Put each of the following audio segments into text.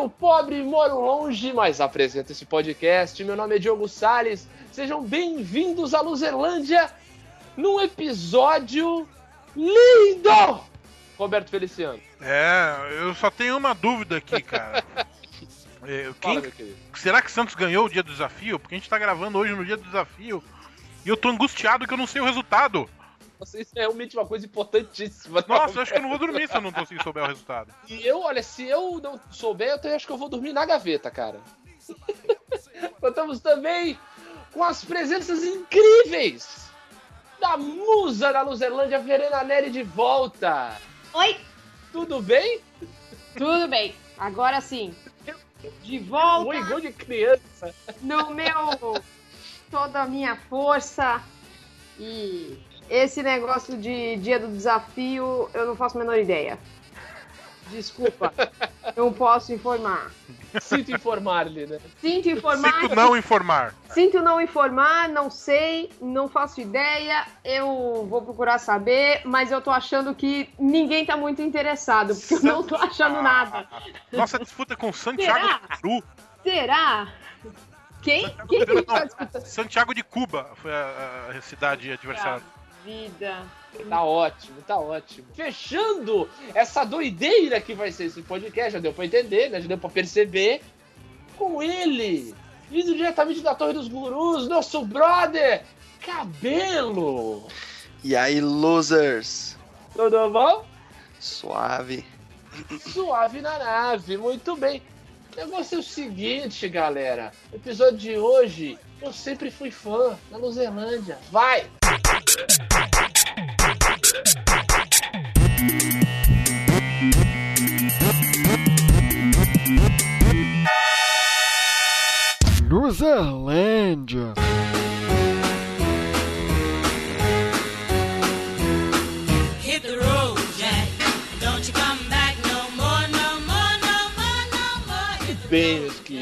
feio, pobre, moro longe, mas apresento esse podcast. Meu nome é Diogo Sales. Sejam bem-vindos à Luzerlândia num episódio lindo! Roberto Feliciano. É, eu só tenho uma dúvida aqui, cara. É, quem- Fala, será que Santos ganhou o dia do desafio? Porque a gente tá gravando hoje no dia do desafio e eu tô angustiado que eu não sei o resultado. Nossa, Isso é realmente uma coisa importantíssima. Nossa, eu acho que eu não vou dormir se eu não conseguir souber o resultado. E eu, olha, se eu não souber, eu acho que eu vou dormir na gaveta, cara. Contamos também com as presenças incríveis da musa da Luzerlândia, Verena Neri de volta. Oi, Tudo bem? tudo bem. Agora sim. De volta Oi, gol de criança. no meu. toda a minha força. E esse negócio de dia do desafio, eu não faço a menor ideia. Desculpa, não posso informar. Sinto informar-lhe, né? Sinto informar. Sinto não informar. Sinto não informar, não sei, não faço ideia. Eu vou procurar saber, mas eu tô achando que ninguém tá muito interessado, porque eu não tô achando nada. Nossa disputa com Santiago Será? de Peru. Será? Quem? Quem que tá disputando? Santiago de Cuba foi a, a cidade adversária. Vida. Tá ótimo, tá ótimo. Fechando essa doideira que vai ser esse podcast, já deu pra entender, né? Já deu pra perceber. Com ele, vindo diretamente da Torre dos Gurus, nosso brother, Cabelo. E aí, losers? Tudo bom? Suave. Suave na nave, muito bem. O negócio é o seguinte, galera. No episódio de hoje, eu sempre fui fã da Luzerlândia. Vai! Luzerlândia. Hit the road, Jack. Don't you come back no more, no more, no more, no more. Hit the Bem, meus queridos,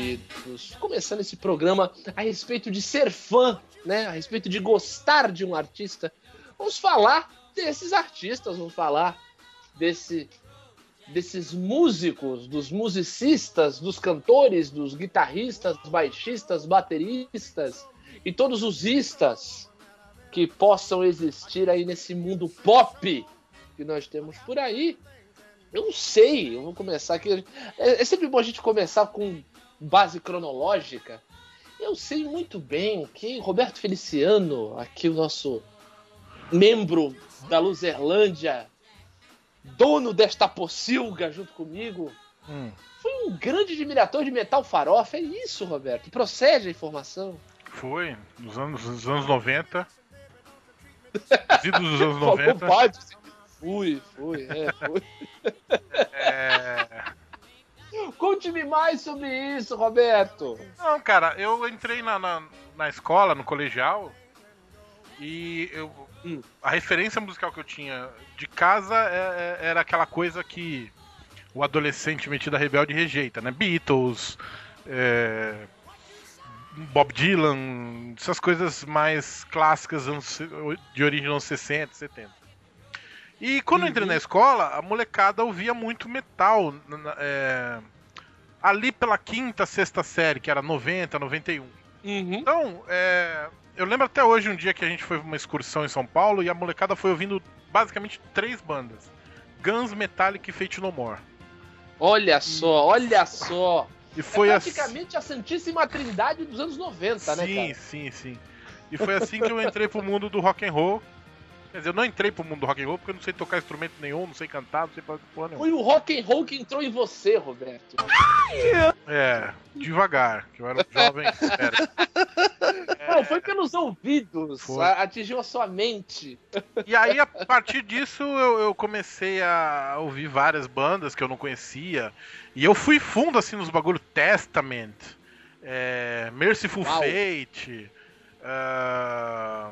começando esse programa a respeito de ser fã, né? A respeito de gostar de um artista. Vamos falar desses artistas, vamos falar desse, desses músicos, dos musicistas, dos cantores, dos guitarristas, baixistas, bateristas e todos os istas que possam existir aí nesse mundo pop que nós temos por aí. Eu não sei, eu vou começar aqui. É, é sempre bom a gente começar com base cronológica. Eu sei muito bem que Roberto Feliciano, aqui o nosso membro da Luzerlândia, dono desta pocilga junto comigo, Hum. foi um grande admirador de metal farofa. É isso, Roberto? Procede a informação. Foi, nos anos, nos anos 90. Os idos dos anos Falou 90. pode. Fui, fui, é, fui. É... Conte-me mais sobre isso, Roberto. Não, cara, eu entrei na, na, na escola, no colegial, e eu, Hum. a referência musical que eu tinha de casa é- é- era aquela coisa que o adolescente metido a rebelde rejeita, né? Beatles, é, Bob Dylan, essas coisas mais clássicas de origem dos anos 60, 70. E quando eu entrei Uhum. na escola, a molecada ouvia muito metal. é, ali pela quinta, sexta série, que era 90, 91. Uhum. Então, é, eu lembro até hoje um dia que a gente foi uma excursão em São Paulo e a molecada foi ouvindo basicamente três bandas: Guns, Metallica e Fate No More. Olha só, olha só. E foi é assim. praticamente a Santíssima Trindade dos anos 90, né, Sim, sim, sim. E foi assim que eu entrei pro mundo do rock and roll. Quer dizer, eu não entrei pro mundo do rock and roll porque eu não sei tocar instrumento nenhum, não sei cantar, não sei fazer porra nenhuma. Foi o rock and roll que entrou em você, Roberto. É, devagar, que eu era um jovem sério. Não, foi pelos ouvidos. Foi. Atingiu a sua mente. E aí, a partir disso, eu, eu comecei a ouvir várias bandas que eu não conhecia. E eu fui fundo, assim, nos bagulho Testament, é, Merciful Uau. Fate, ah,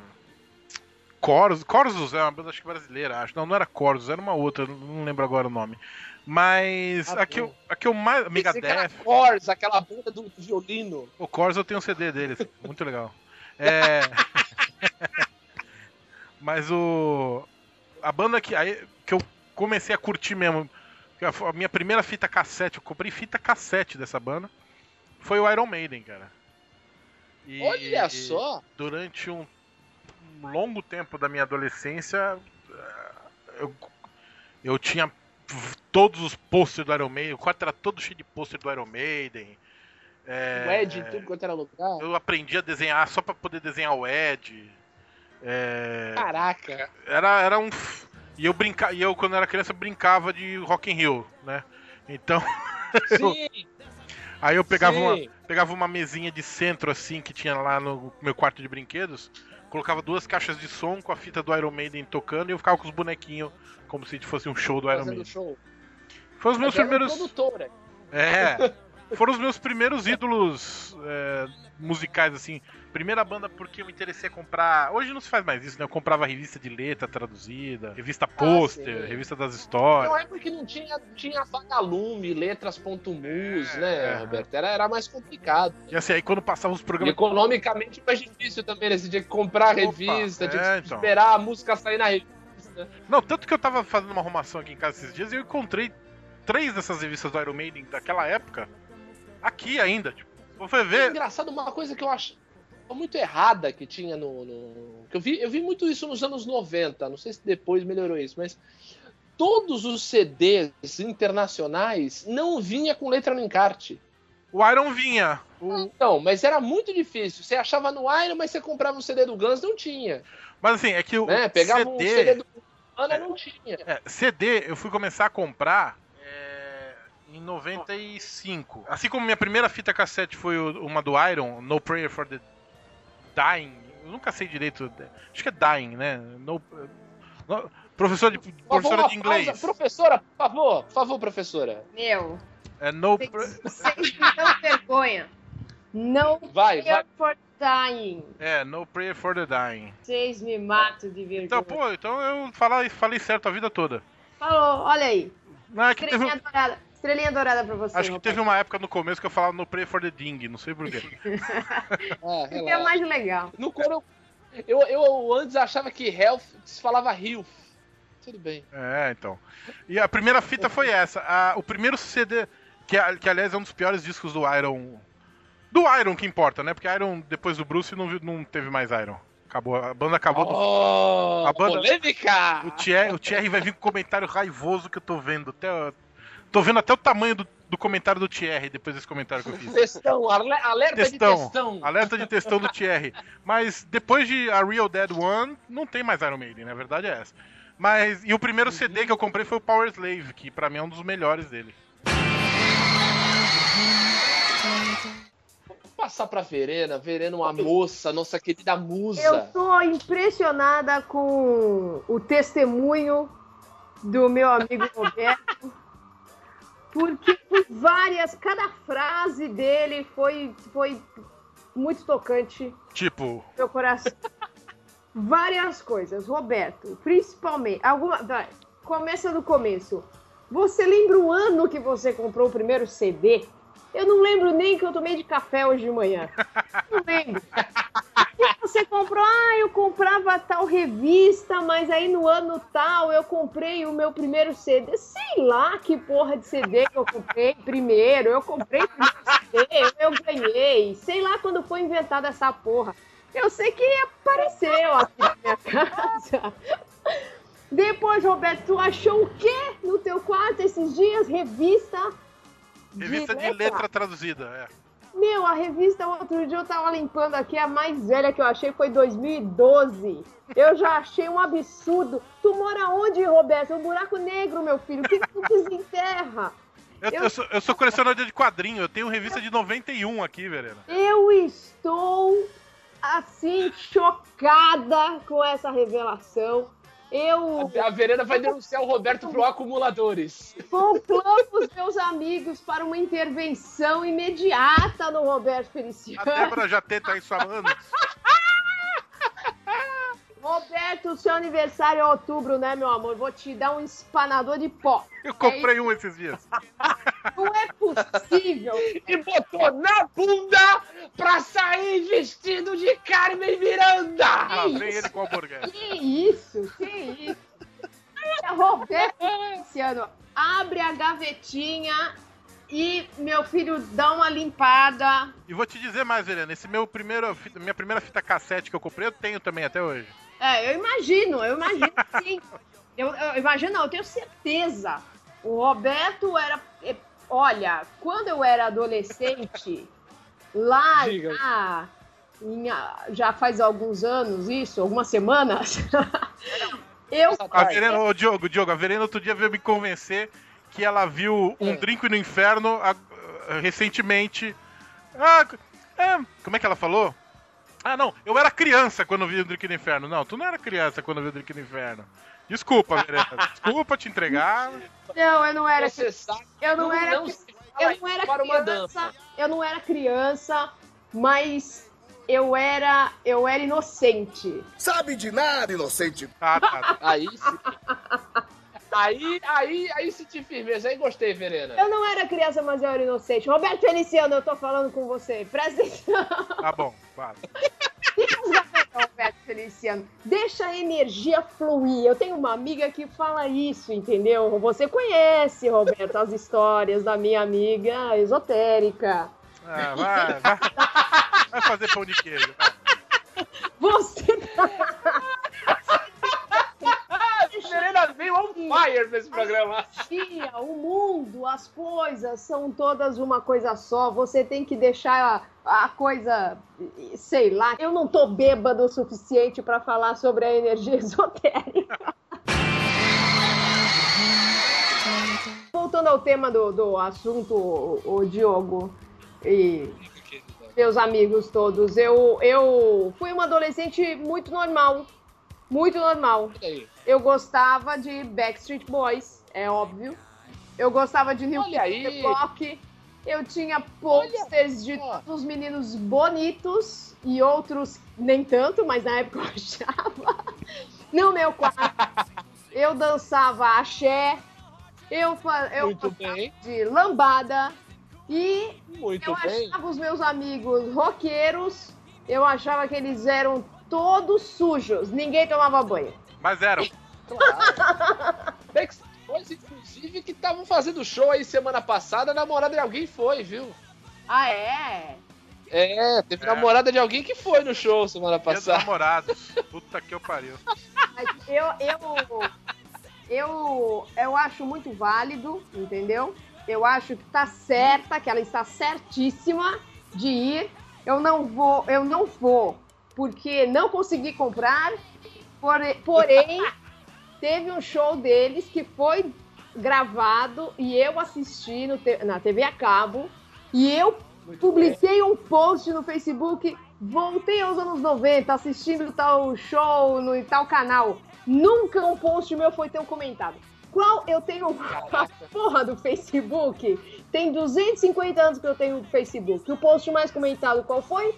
Corus. Corus é uma banda, acho que brasileira, acho. Não, não era Corus, era uma outra, não lembro agora o nome. Mas Ah, a, que eu, a que eu mais... Megadeth... Corrs, aquela banda do violino. O Corus eu tenho um CD deles, muito legal. É... Mas o. A banda que, aí, que eu comecei a curtir mesmo A minha primeira fita cassete, eu comprei fita cassete dessa banda, foi o Iron Maiden, cara. E- Olha só! Durante um longo tempo da minha adolescência, eh, eu, eu tinha todos os posters do Iron Maiden, o quarto era todo cheio de pôster do Iron Maiden. É, O Ed em tudo quanto era lugar. eu aprendi a desenhar só pra poder desenhar o Ed. É, Caraca! era, era um. E eu brinca... e eu, quando era criança, brincava de Rock in Rio, né? Então, aí eu pegava uma, sim. pegava uma mesinha de centro assim que tinha lá no meu quarto de brinquedos, colocava duas caixas de som com a fita do Iron Maiden tocando e eu ficava com os bonequinhos como se fosse um show do Iron Fazendo Maiden. show. Foi os meus Mas primeiros. produtora. É. Foram os meus primeiros ídolos é, musicais, assim. Primeira banda porque eu me interessei a comprar. Hoje não se faz mais isso, né? Eu comprava revista de letra traduzida, revista pôster, sim. revista das Não histórias. é porque não tinha, tinha vagalume, letras.mus, né, É. Roberto? Era, era mais complicado. E assim, aí quando passava os E programas. economicamente mais difícil também, né? Você tinha que comprar a Opa, revista, tinha é, que então. esperar a música sair na revista. Não, tanto que eu tava fazendo uma arrumação aqui em casa esses dias e eu encontrei três dessas revistas do Iron Maiden daquela época aqui ainda. Tipo, você É ver. engraçado, uma coisa que eu acho muito errada que tinha no. no- que eu, vi, eu vi muito isso nos anos 90, não sei se depois melhorou isso, mas todos os CDs internacionais não vinha com letra no encarte. O Iron vinha. O... Não, mas era muito difícil. Você achava no Iron, mas você comprava um CD do Guns, não tinha. Mas assim, é que o Né? Pegava CD, um CD do Ana, não tinha. é, CD eu fui começar a comprar é, em 95. Assim como minha primeira fita cassete foi uma do Iron, No Prayer for the Dying. Eu nunca sei direito. Acho que é Dying, né? No, no- professor de, favor, professora de inglês. pausa. Professora, por favor, por favor, professora. Meu, É no vocês vergonha. Não Vai, vai. prayer for dying. é, No Prayer for the Dying. Vocês me matam de vergonha. Então, pô, então eu falei, falei certo a vida toda. Falou, olha aí. Não, é que teve, dourada. Estrelinha dourada pra você. acho que teve uma época no começo que eu falava No Prayer for the Ding, não sei porquê. Ah, Que é relaxa. mais legal. No quando eu, eu, eu antes achava que health se falava health. Tudo bem. É, então. E a primeira fita foi essa. A- o primeiro CD, que, que aliás é um dos piores discos do Iron. Do Iron que importa, né? Porque Iron, depois do Bruce, não, não teve mais Iron. Acabou, a banda acabou. do- Oh, A banda- polêmica! O Thierry, o Thierry vai vir com um comentário raivoso que eu tô vendo. Até, tô vendo até o tamanho do, do comentário do Thierry depois desse comentário que eu fiz. Textão, ale- alerta Textão. de textão. Alerta de textão do Thierry. Mas depois de A Real Dead One, não tem mais Iron Maiden, né? a verdade é essa. Mas, e o primeiro CD que eu comprei foi o Power Slave, que pra mim é um dos melhores dele. Vou passar pra Verena, Verena, uma moça, nossa querida musa. Eu tô impressionada com o testemunho do meu amigo Roberto. Porque por várias, cada frase dele foi, foi muito tocante Tipo, meu coração. Várias coisas, Roberto, principalmente. Alguma, vai, começa do começo. Você lembra o ano que você comprou o primeiro CD? Eu não lembro nem que eu tomei de café hoje de manhã. Não lembro. E você comprou, ah, eu comprava tal revista, mas aí no ano tal eu comprei o meu primeiro CD. Sei lá que porra de CD que eu comprei primeiro. Eu comprei o primeiro CD, eu ganhei. Sei lá quando foi inventada essa porra. Eu sei que apareceu aqui na minha casa. Depois, Roberto, tu achou o quê no teu quarto esses dias? Revista. revista de letra traduzida. É. Meu, a revista, outro dia eu tava limpando aqui, a mais velha que eu achei foi 2012. Eu já achei um absurdo. Tu mora onde, Roberto? Um buraco negro, meu filho. O que que tu desenterra? Eu, Eu- eu sou, eu sou colecionador de quadrinho, eu tenho revista de 91 aqui, Verena. Eu estou, assim, chocada com essa revelação. Eu A Verena vai denunciar o Roberto pro acumuladores. conclamo os meus amigos para uma intervenção imediata no Roberto A Feliciano. Débora já tenta isso há anos. Roberto, seu aniversário é outubro, né, meu amor? Vou te dar um espanador de pó. Eu comprei um esses dias. Não é possível. E botou na bunda pra sair vestido de Carmen Miranda. Vem ele com o hambúrguer. Que isso? Que isso? É Roberto Feliciano. abre a gavetinha e meu filho dá uma limpada. E vou te dizer mais, Helena, esse meu primeiro, minha primeira fita cassete que eu comprei, eu tenho também até hoje. É, eu imagino, eu imagino sim. Eu, eu imagino, não, eu tenho certeza. O Roberto era. é, Olha, quando eu era adolescente, lá já, em, ah, já faz alguns anos isso, algumas semanas, eu A. Verena, ô Diogo, Diogo, a Verena outro dia veio me convencer que ela viu um É. drink no inferno a- a- recentemente. Ah, é, como é que ela falou? Ah, não, eu era criança quando vi o drink no inferno. Não, tu não era criança quando viu o drink no inferno. Desculpa, Verena. Desculpa te entregar. não, eu não era, Você sabe, eu não era não se fala eu não era isso para uma criança, eu não era criança, mas eu era, eu era inocente. Sabe de nada, inocente. Ah, tá. Aí sim. Aí, aí, aí senti firmeza. Aí gostei, Verena. Eu não era criança, mas eu era inocente. Roberto Feliciano, eu tô falando com você. Presta atenção. Tá bom, claro. Roberto Feliciano, deixa a energia fluir. Eu tenho uma amiga que fala isso, entendeu? Você conhece, Roberto, as histórias da minha amiga esotérica. Ah, vai, vai. Vai fazer pão de queijo. vai. Você A Verena veio on fire nesse programa. Tia, o mundo, as coisas são todas uma coisa só. Você tem que deixar a, a coisa, sei lá. Eu não tô bêbado o suficiente pra falar sobre a energia esotérica. Voltando ao tema do, do assunto, o, o Diogo e meus amigos todos, eu, eu fui uma adolescente muito normal. Muito normal. Olha aí. Eu gostava de Backstreet Boys, é óbvio. Eu gostava de New Kids. Eu tinha posters de os meninos bonitos e outros nem tanto, mas na época eu achava. No meu quarto, eu dançava axé, eu, eu Muito bem. de lambada e Muito eu bem. achava os meus amigos roqueiros, eu achava que eles eram todos sujos, ninguém tomava banho. Mas eram. Claro. Backstreet inclusive, que estavam fazendo show aí semana passada, a namorada de alguém foi, viu? Ah, é? É, teve É. namorada de alguém que foi no show semana passada. namorados. Puta que eu pariu. Mas eu, eu, eu, eu acho muito válido, entendeu? Eu acho que tá certa, que ela está certíssima de ir. Eu não vou, eu não vou, porque não consegui comprar. Pore- Porém, teve um show deles que foi gravado e eu assisti no na TV a cabo. E eu Muito publiquei um post no Facebook, voltei aos anos 90, assistindo tal show no tal canal. Nunca um post meu foi tão comentado. Qual eu tenho a porra do Facebook? Tem 250 anos que eu tenho o Facebook. O post mais comentado qual foi?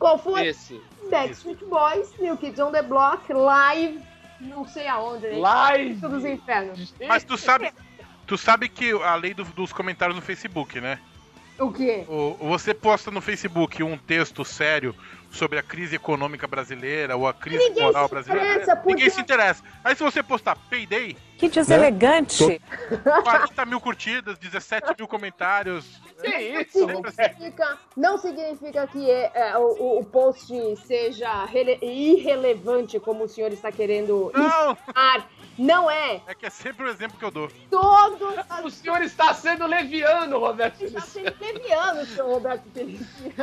Qual foi? Esse. Backstreet Boys, New Kids on the Block, live, não sei aonde, né? Live! dos infernos. Mas tu sabe, tu sabe que a lei do- dos comentários no Facebook, né? O quê? O- você posta no Facebook um texto sério sobre a crise econômica brasileira ou a crise Ninguém moral se brasileira. interessa, Ninguém se interessa. Aí se você postar peidei, Que deselegante. 40 mil curtidas, 17 mil comentários. Que Não isso? significa, não significa que é, é, o, o post seja rele- irrelevante, como o senhor está querendo Não, ensinar. Não é. é que é sempre o exemplo que eu dou. Todos O as senhor está sendo leviano, Roberto Está Feliciano. sendo leviano, seu Roberto Feliciano.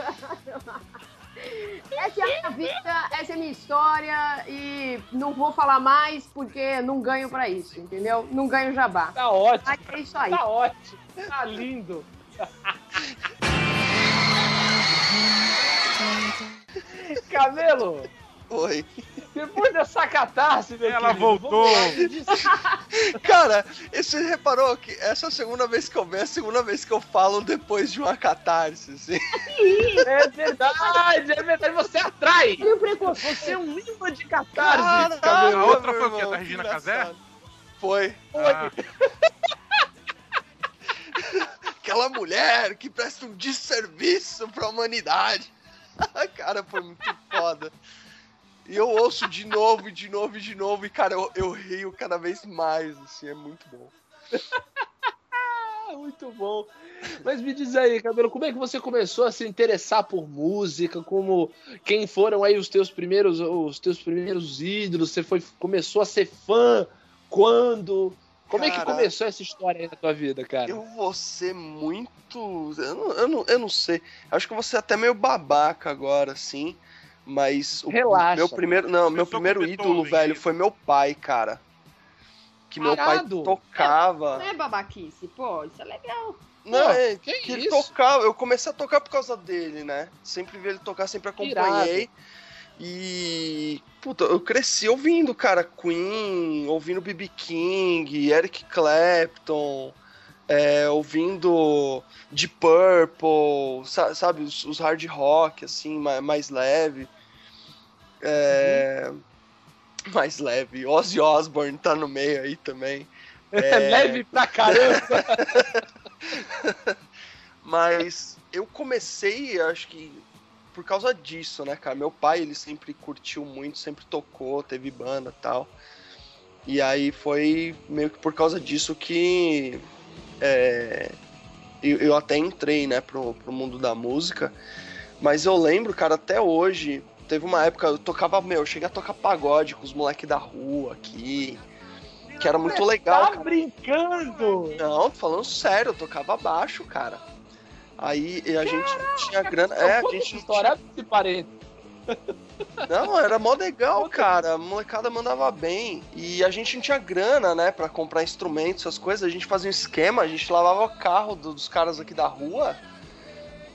Essa é a minha vida, essa é a minha história e não vou falar mais porque não ganho pra isso, entendeu? Não ganho jabá. Tá ótimo. Mas é isso aí. Tá ótimo. Tá lindo. Camelo, Oi. depois dessa catarse, meu Ela querido, voltou. Cara, você reparou que essa é a segunda vez que eu venho, é a segunda vez que eu falo depois de uma catarse, assim. É verdade, é verdade. Você atrai. Você é um imã de catarse, Camelo. A outra foi o Da Regina. Casé? Foi. Ah, Aquela mulher que presta um desserviço pra humanidade. cara, foi muito foda. E eu ouço de novo, e de novo, e de novo, e cara, eu, eu rio cada vez mais, assim, é muito bom. Muito bom. Mas me diz aí, Cabelo, como é que você começou a se interessar por música? Como quem foram aí os teus primeiros, os teus primeiros ídolos? Você foi começou a ser fã quando? Como é que Cara, começou essa história aí na tua vida, cara? Eu vou ser muito. Eu não, eu não, eu não sei. Acho que eu vou ser até meio babaca agora, assim. Mas o Relaxa. meu primeiro. Não, meu primeiro ídolo, Beethoven, velho, isso. foi meu pai, cara. Que meu pai Parado. tocava. Não é babaquice, pô, isso é legal. Não, Pô, é, que que ele tocava. Eu comecei a tocar por causa dele, né? Sempre vi ele tocar, sempre acompanhei. Irado. E. Puta, eu cresci ouvindo, cara, Queen, ouvindo B.B. King, Eric Clapton, é, ouvindo Deep Purple, sa- sabe, os, os hard rock, assim, mais, mais leve. É, Mais leve. Ozzy Osbourne tá no meio aí também. É leve pra caramba. Mas eu comecei, acho que por causa disso, né, cara? Meu pai, ele sempre curtiu muito, sempre tocou, teve banda e tal. E aí foi meio que por causa disso que é, eu, eu até entrei, né, pro, pro mundo da música. Mas eu lembro, cara, até hoje, teve uma época, eu tocava, meu, eu cheguei a tocar pagode com os moleques da rua aqui. Que era muito legal, tá cara. brincando? Não, tô falando sério, eu tocava baixo, cara. Aí a gente tinha grana. É, a gente história, abre esse tinha... Não, era mó legal, cara. A molecada mandava bem. E a gente não tinha grana, né, pra comprar instrumentos, essas coisas. A gente fazia um esquema, a gente lavava o carro do- dos caras aqui da rua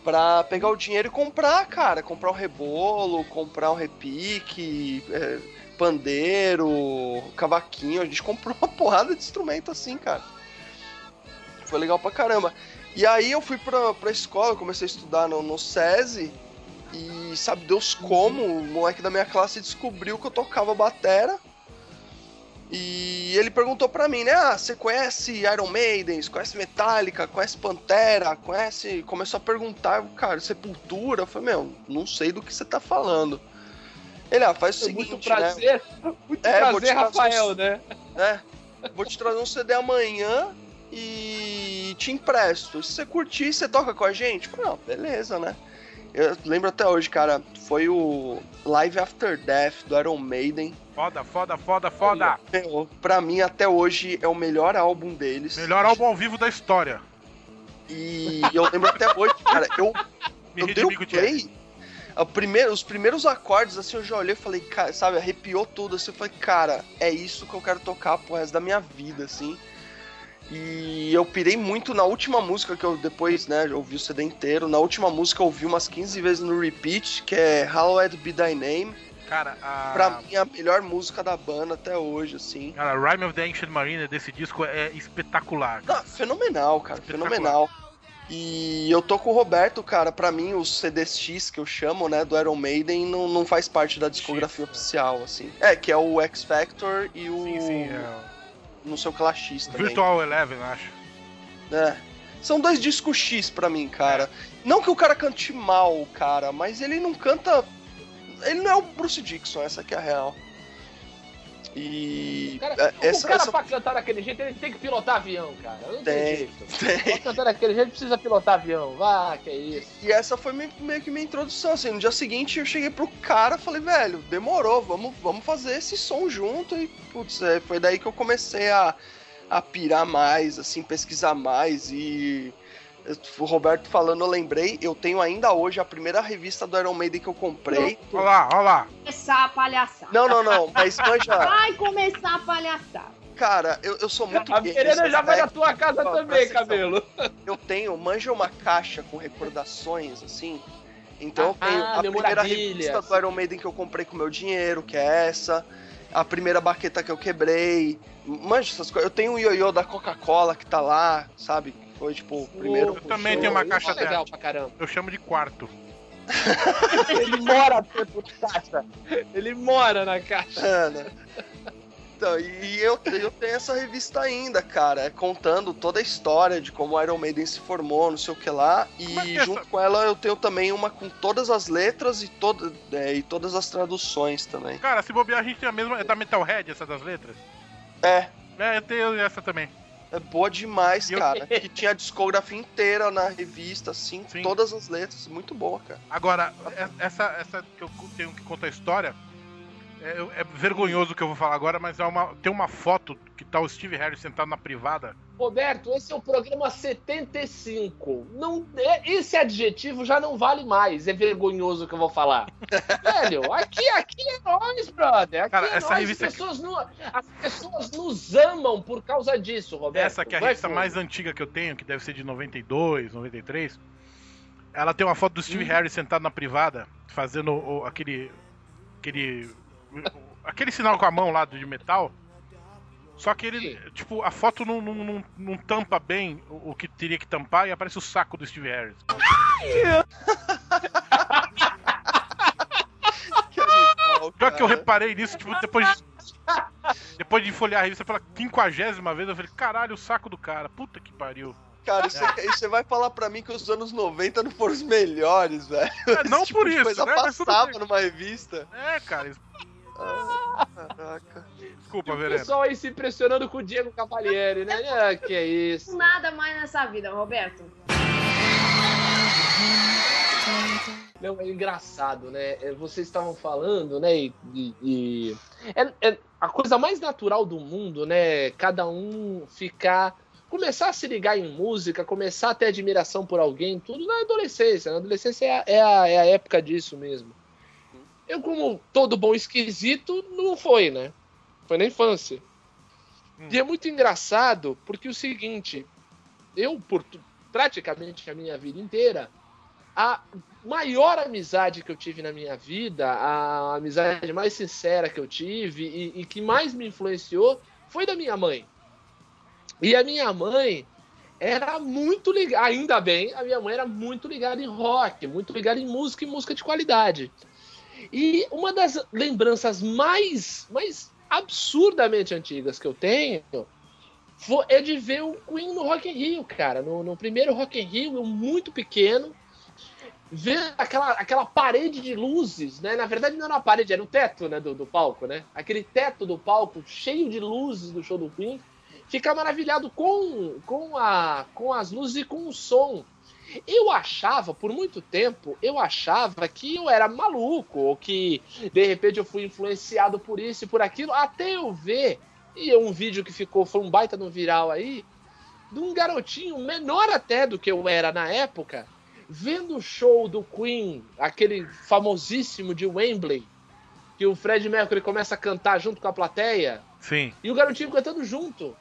pra pegar o dinheiro e comprar, cara. Comprar um rebolo, comprar um repique, é, pandeiro, cavaquinho. A gente comprou uma porrada de instrumento assim, cara. Foi legal pra caramba. E aí eu fui pra, pra escola, comecei a estudar no, no SESI. E sabe Deus como, o moleque da minha classe descobriu que eu tocava batera. E ele perguntou pra mim, né? Ah, você conhece Iron Maiden, conhece Metallica, conhece Pantera, conhece. Começou a perguntar, cara, Sepultura. Eu falei, meu, não sei do que você tá falando. Ele, ah, faz o seguinte, Muito né? prazer. Muito É, prazer, Rafael, uns- né? É, vou te trazer um CD amanhã e te empresto. Se você curtir, você toca com a gente? Não, beleza, né? Eu lembro até hoje, cara, foi o Live After Death do Iron Maiden. Foda, foda, foda, foda. Meu, pra mim, até hoje, é o melhor álbum deles. Melhor álbum ao vivo da história. E eu lembro até hoje, cara, eu, Me eu dei de o play. primeira- os primeiros acordes, assim, eu já olhei e falei, cara, sabe, arrepiou tudo, assim, eu falei, cara, é isso que eu quero tocar pro resto da minha vida, assim. E eu pirei muito na última música que eu depois, né, ouvi o CD inteiro. Na última música eu ouvi umas 15 vezes no repeat, que é Hallowed Be Thy Name. Cara, a. Pra mim, a melhor música da banda até hoje, assim. Cara, Rhyme of the Ancient Mariner desse disco é espetacular. Ah, fenomenal, cara, Espetacular. fenomenal. E eu tô com o Roberto, cara, pra mim o CDX que eu chamo, né, do Iron Maiden não, não faz parte da discografia X, é. oficial, assim. É, que é o X Factor e o... Sim, sim. É... Não sei o que lá X também. Virtual Eleven, acho. É. São dois discos X pra mim, cara. Não que o cara cante mal, cara, mas ele não canta. Ele não é o Bruce Dixon, essa que é a real. E. O cara, é, essa, o cara essa- pra cantar daquele jeito, ele tem que pilotar avião, cara. Não tem, Tem, jeito. tem. Pra cantar daquele jeito, precisa pilotar avião. Vá, que é isso. E essa foi meio, meio que minha introdução, assim. No dia seguinte eu cheguei pro cara falei, velho, demorou, vamos, vamos fazer esse som junto. E, putz, é, foi daí que eu comecei a, a pirar mais, assim, pesquisar mais. E o Roberto falando, eu lembrei, eu tenho ainda hoje a primeira revista do Iron Maiden que eu comprei. Olha lá, olha lá. Começar a palhaçar. Não, não, não, mas manja, Vai começar a palhaçar. cara, eu, eu sou muito A Verena nesse já vai na tua casa também, cabelo. Eu tenho, manja uma caixa com recordações, assim. Então eu Ah, tenho a primeira revista do Iron Maiden que eu comprei com meu dinheiro, que é essa. A primeira baqueta que eu quebrei. Manja essas coisas. Eu tenho o ioiô da Coca-Cola que tá lá, sabe? Foi tipo o primeiro. Eu também tenho uma caixa é legal pra caramba. Eu chamo de quarto. Ele mora dentro da caixa. Ele mora na caixa. Né? Então, e eu, eu tenho essa revista ainda, cara, é contando toda a história de como o Iron Maiden se formou, não sei o que lá. E é que é junto essa- com ela eu tenho também uma com todas as letras e, toda, é, e todas as traduções também. Cara, se bobear, a gente tem a mesma. É da Metalhead, essa das letras? É, É, eu tenho essa também. É boa demais, cara. Que tinha a discografia inteira na revista, assim, Sim. todas as letras. Muito boa, cara. Agora, essa, essa que eu tenho que contar a história. É, é vergonhoso o que eu vou falar agora, mas é uma, tem uma foto que tá o Steve Harris sentado na privada. Roberto, esse é o programa 75. Não, é- esse adjetivo já não vale mais. É vergonhoso o que eu vou falar. Velho, aqui, aqui é nós, brother. Aqui Cara, é essa nós. revista as, pessoas não- as pessoas nos amam por causa disso, Roberto. Essa que é a Vai revista fundo. mais antiga que eu tenho, que deve ser de 92, 93. Ela tem uma foto do Steve Hum. Harris sentado na privada, fazendo o- aquele. aquele. aquele sinal com a mão lá de metal. Só que ele, tipo, a foto não, não, não, não tampa bem o, o que teria que tampar e aparece o saco do Steve Harris. Que animal, Pior que eu reparei nisso, tipo, depois de, depois de folhear a revista pela quinquagésima vez, eu falei, caralho, o saco do cara, puta que pariu. Cara, e você- você vai falar pra mim que os anos 90 não foram os melhores, velho? É, não tipo por isso, coisa né? Passava numa revista. É, cara, isso- Ah, caraca. desculpa, O Verena. pessoal aí se impressionando com o Diego Cavalieri, né? Ah, que é isso. Nada mais nessa vida, Roberto. Não, é engraçado, né? É, Vocês estavam falando, né? E, e- e- é, é a coisa mais natural do mundo, né? Cada um ficar. Começar a se ligar em música, começar a ter admiração por alguém, tudo na adolescência. Na adolescência é a, é a, é a época disso mesmo. Eu, como todo bom esquisito, não foi, né? Foi na infância. Hum. E é muito engraçado, porque o seguinte, eu, por praticamente a minha vida inteira, a maior amizade que eu tive na minha vida, a amizade mais sincera que eu tive e, e que mais me influenciou foi da minha mãe. E a minha mãe era muito ligada, ainda bem, a minha mãe era muito ligada em rock, muito ligada em música e música de qualidade. E uma das lembranças mais, mais absurdamente antigas que eu tenho é de ver o Queen no Rock in Rio, cara. No, no primeiro Rock in Rio, eu muito pequeno, ver aquela, aquela parede de luzes, né? Na verdade não era uma parede, era o teto né, do, do palco, né? Aquele teto do palco cheio de luzes do show do Queen. Ficar maravilhado com, com, a, com as luzes e com o som. Eu achava, por muito tempo, eu achava que eu era maluco, ou que de repente eu fui influenciado por isso e por aquilo, até eu ver, e é um vídeo que ficou, foi um baita no viral aí, de um garotinho menor até do que eu era na época, vendo o show do Queen, aquele famosíssimo de Wembley, que o Fred Mercury começa a cantar junto com a plateia, Sim. e o garotinho cantando junto.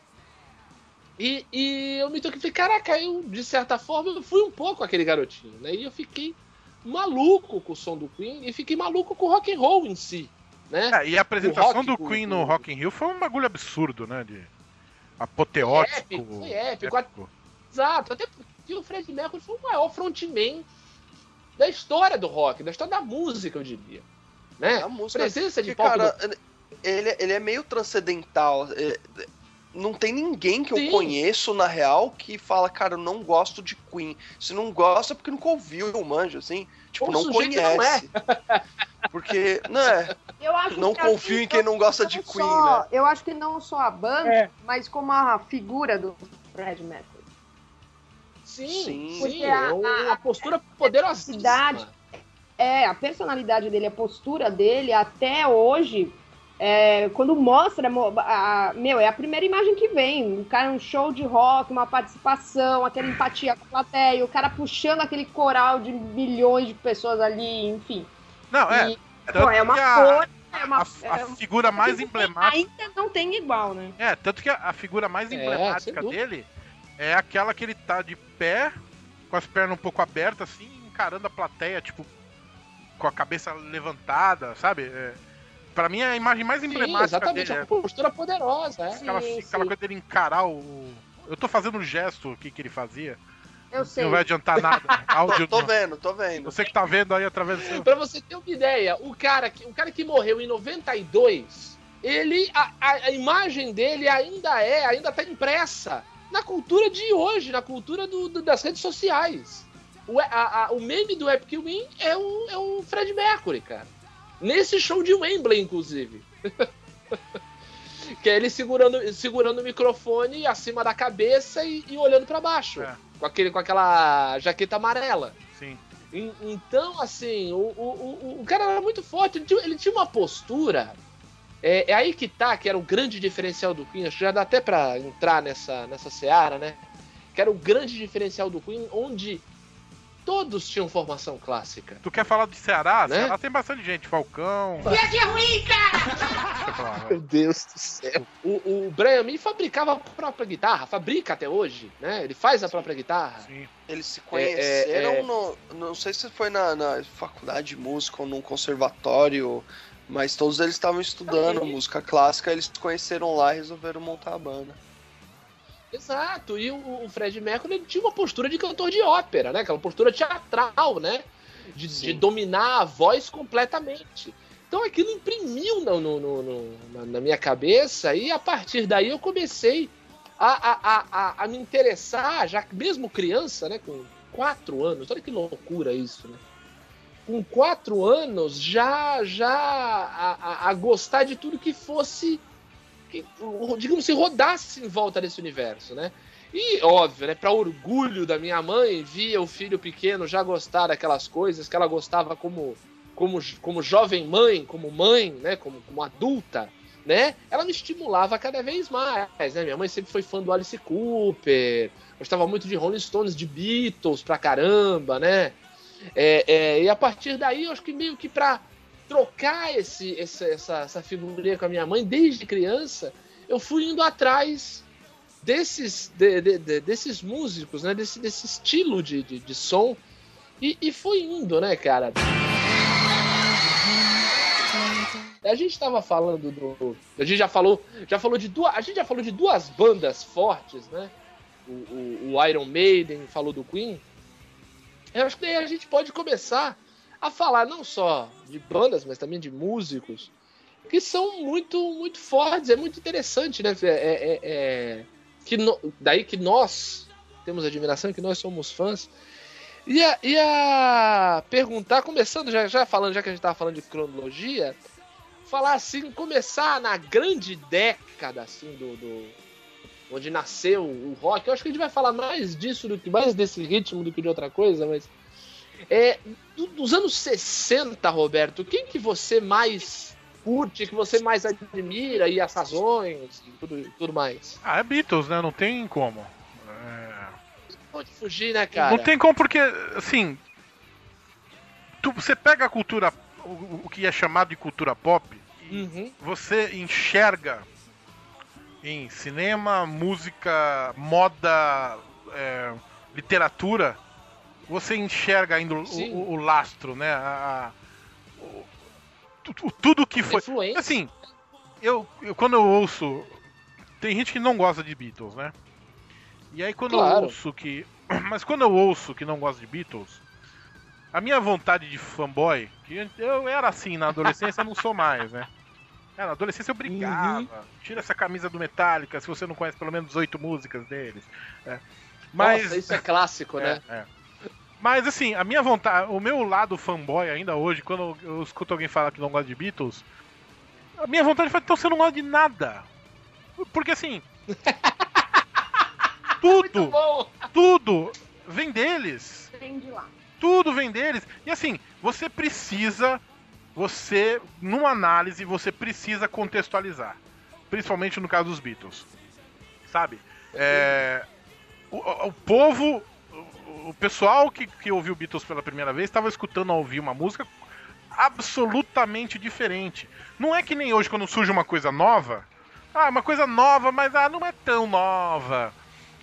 E, e eu me toquei e falei, caraca, eu, de certa forma, eu fui um pouco aquele garotinho, né? E eu fiquei maluco com o som do Queen e fiquei maluco com o rock and roll em si, né? É, e a apresentação rock, do Queen no Rock in Rio foi um bagulho absurdo, né? De apoteótico. Épico, foi épico. Exato, até porque o Fred Mercury foi o maior frontman da história do rock, da história da música, eu diria. Né? A música. Presença de Porque, palco cara, ele, ele é meio transcendental. é- não tem ninguém que Sim. eu conheço, na real, que fala, cara, eu não gosto de Queen. Se não gosta, é porque nunca ouviu, manja, assim. Tipo, Ou não o conhece. não é. Porque, né? Eu acho Não que assim, confio em quem não gosta de Queen, só- né? Eu acho que não só a banda, É. mas como a figura do Fred Mercury. Sim, Sim. sim, Porque é a- uma postura poderosíssima. cidade- É, a personalidade dele, a postura dele, até hoje, é, quando mostra, mo- a- meu, é a primeira imagem que vem. O cara, um show de rock, uma participação, aquela empatia com a plateia, o cara puxando aquele coral de milhões de pessoas ali, enfim. Não, é. E, tanto pô, é uma que a- força, é uma. A, a é uma- figura mais emblemática. Ainda não tem igual, né? É, tanto que a, a figura mais É, emblemática dúvida. dele é aquela que ele tá de pé, com as pernas um pouco abertas, assim, encarando a plateia, tipo, com a cabeça levantada, sabe? É, pra mim é a imagem mais Sim, emblemática exatamente, dele. é é uma postura poderosa, é. Sim, aquela, sim. aquela coisa dele encarar o. Eu tô fazendo um gesto aqui que ele fazia. Eu sei. Não vai adiantar nada. Áudio Tô, tô vendo, tô vendo. Você que tá vendo aí através do seu. Pra você ter uma ideia, o cara que, o cara que morreu em 92, ele, a, a, a imagem dele ainda é, ainda tá impressa na cultura de hoje, na cultura do- do- das redes sociais. O, a- a- o meme do Epic Win é o, é o Fred Mercury, cara. Nesse show de Wembley, inclusive. Que é ele segurando, segurando o microfone acima da cabeça e, e olhando pra baixo. É. Com, aquele, com aquela jaqueta amarela. Sim. En- Então, assim, o, o, o, o cara era muito forte, ele tinha, ele tinha uma postura. É, é aí que tá, que era o grande diferencial do Queen. Acho que já dá até pra entrar nessa, nessa seara, né? Que era o grande diferencial do Queen, onde todos tinham formação clássica. Tu quer falar de Ceará? Né? Ceará tem bastante gente. Falcão. Deixa eu falar, vai. Meu Deus do céu. O, o Brian May fabricava a própria guitarra, fabrica até hoje, né? Ele faz a própria guitarra. Sim. Eles se É, conheceram é, é. no. Não sei se foi na, na faculdade de música ou num conservatório, mas todos eles estavam estudando música clássica, eles se conheceram lá e resolveram montar a banda. Exato, e o, o Fred Mercury ele tinha uma postura de cantor de ópera, né? Aquela postura teatral, né? De, de dominar a voz completamente. Então aquilo imprimiu no, no- no- na, na minha cabeça e a partir daí eu comecei a, a, a, a, me interessar, já mesmo criança, né? Com quatro anos, olha que loucura isso, né? Com quatro anos já, já a, a- a gostar de tudo que fosse digamos assim, rodasse em volta desse universo, né? E, óbvio, né, para orgulho da minha mãe, via o filho pequeno já gostar daquelas coisas que ela gostava como, como, como jovem mãe, como mãe, né, como, como adulta, né? Ela me estimulava cada vez mais, né? Minha mãe sempre foi fã do Alice Cooper, gostava muito de Rolling Stones, de Beatles pra caramba, né? É, é, e a partir daí, eu acho que meio que pra trocar esse, esse- essa, essa figurinha com a minha mãe desde criança, eu fui indo atrás desses, de- de- de- desses músicos, né? Desse, desse estilo de, de, som. E, e fui indo, né, cara? A gente tava falando do. A gente já falou. Já falou de duas. A gente já falou de duas bandas fortes, né? O, o, o Iron Maiden falou do Queen. Eu acho que daí a gente pode começar a falar não só de bandas, mas também de músicos que são muito muito fortes. É muito interessante, né? É, é- é- que no- daí que nós temos admiração, que nós somos fãs. Ia, ia perguntar, começando já, já falando, já que a gente tava falando de cronologia, falar assim, começar na grande década assim do, do- onde nasceu o rock. Eu acho que a gente vai falar mais disso do que mais desse ritmo do que de outra coisa, mas é do- dos anos 60, Roberto, quem que você mais curte, que você mais admira e as razões e tudo, tudo mais? Ah, é Beatles, né? Não tem como. É, Pode fugir, né, cara? Não tem como porque, assim. tu- você pega a cultura. O, o que é chamado de cultura pop. e Uhum. Você enxerga em cinema, música, moda, é, literatura. Você enxerga ainda o, o- o lastro, né? A- a- o- tu- tudo que foi. Influência. Assim, eu, eu quando eu ouço. Tem gente que não gosta de Beatles, né? E aí quando eu Claro. ouço que. Mas quando eu ouço que não gosta de Beatles, a minha vontade de fanboy, que eu era assim na adolescência, eu não sou mais, né? É, na adolescência eu brigava. Uhum. Tira essa camisa do Metallica se você não conhece pelo menos oito músicas deles. É. Mas. Nossa, isso é clássico, né? É, é. Mas assim, a minha vontade, o meu lado fanboy ainda hoje, quando eu, escuto alguém falar que não gosta de Beatles, a minha vontade foi, então você não gosta de nada. Porque assim. Tudo, tudo vem deles. Vem de lá. Tudo vem deles. E assim, você precisa. Você, numa análise, você precisa contextualizar. Principalmente no caso dos Beatles. Sabe? É, o- o povo. O, pessoal que, que ouviu Beatles pela primeira vez estava escutando ouvir uma música absolutamente diferente. Não é que nem hoje quando surge uma coisa nova. Ah, uma coisa nova, mas ah, não é tão nova.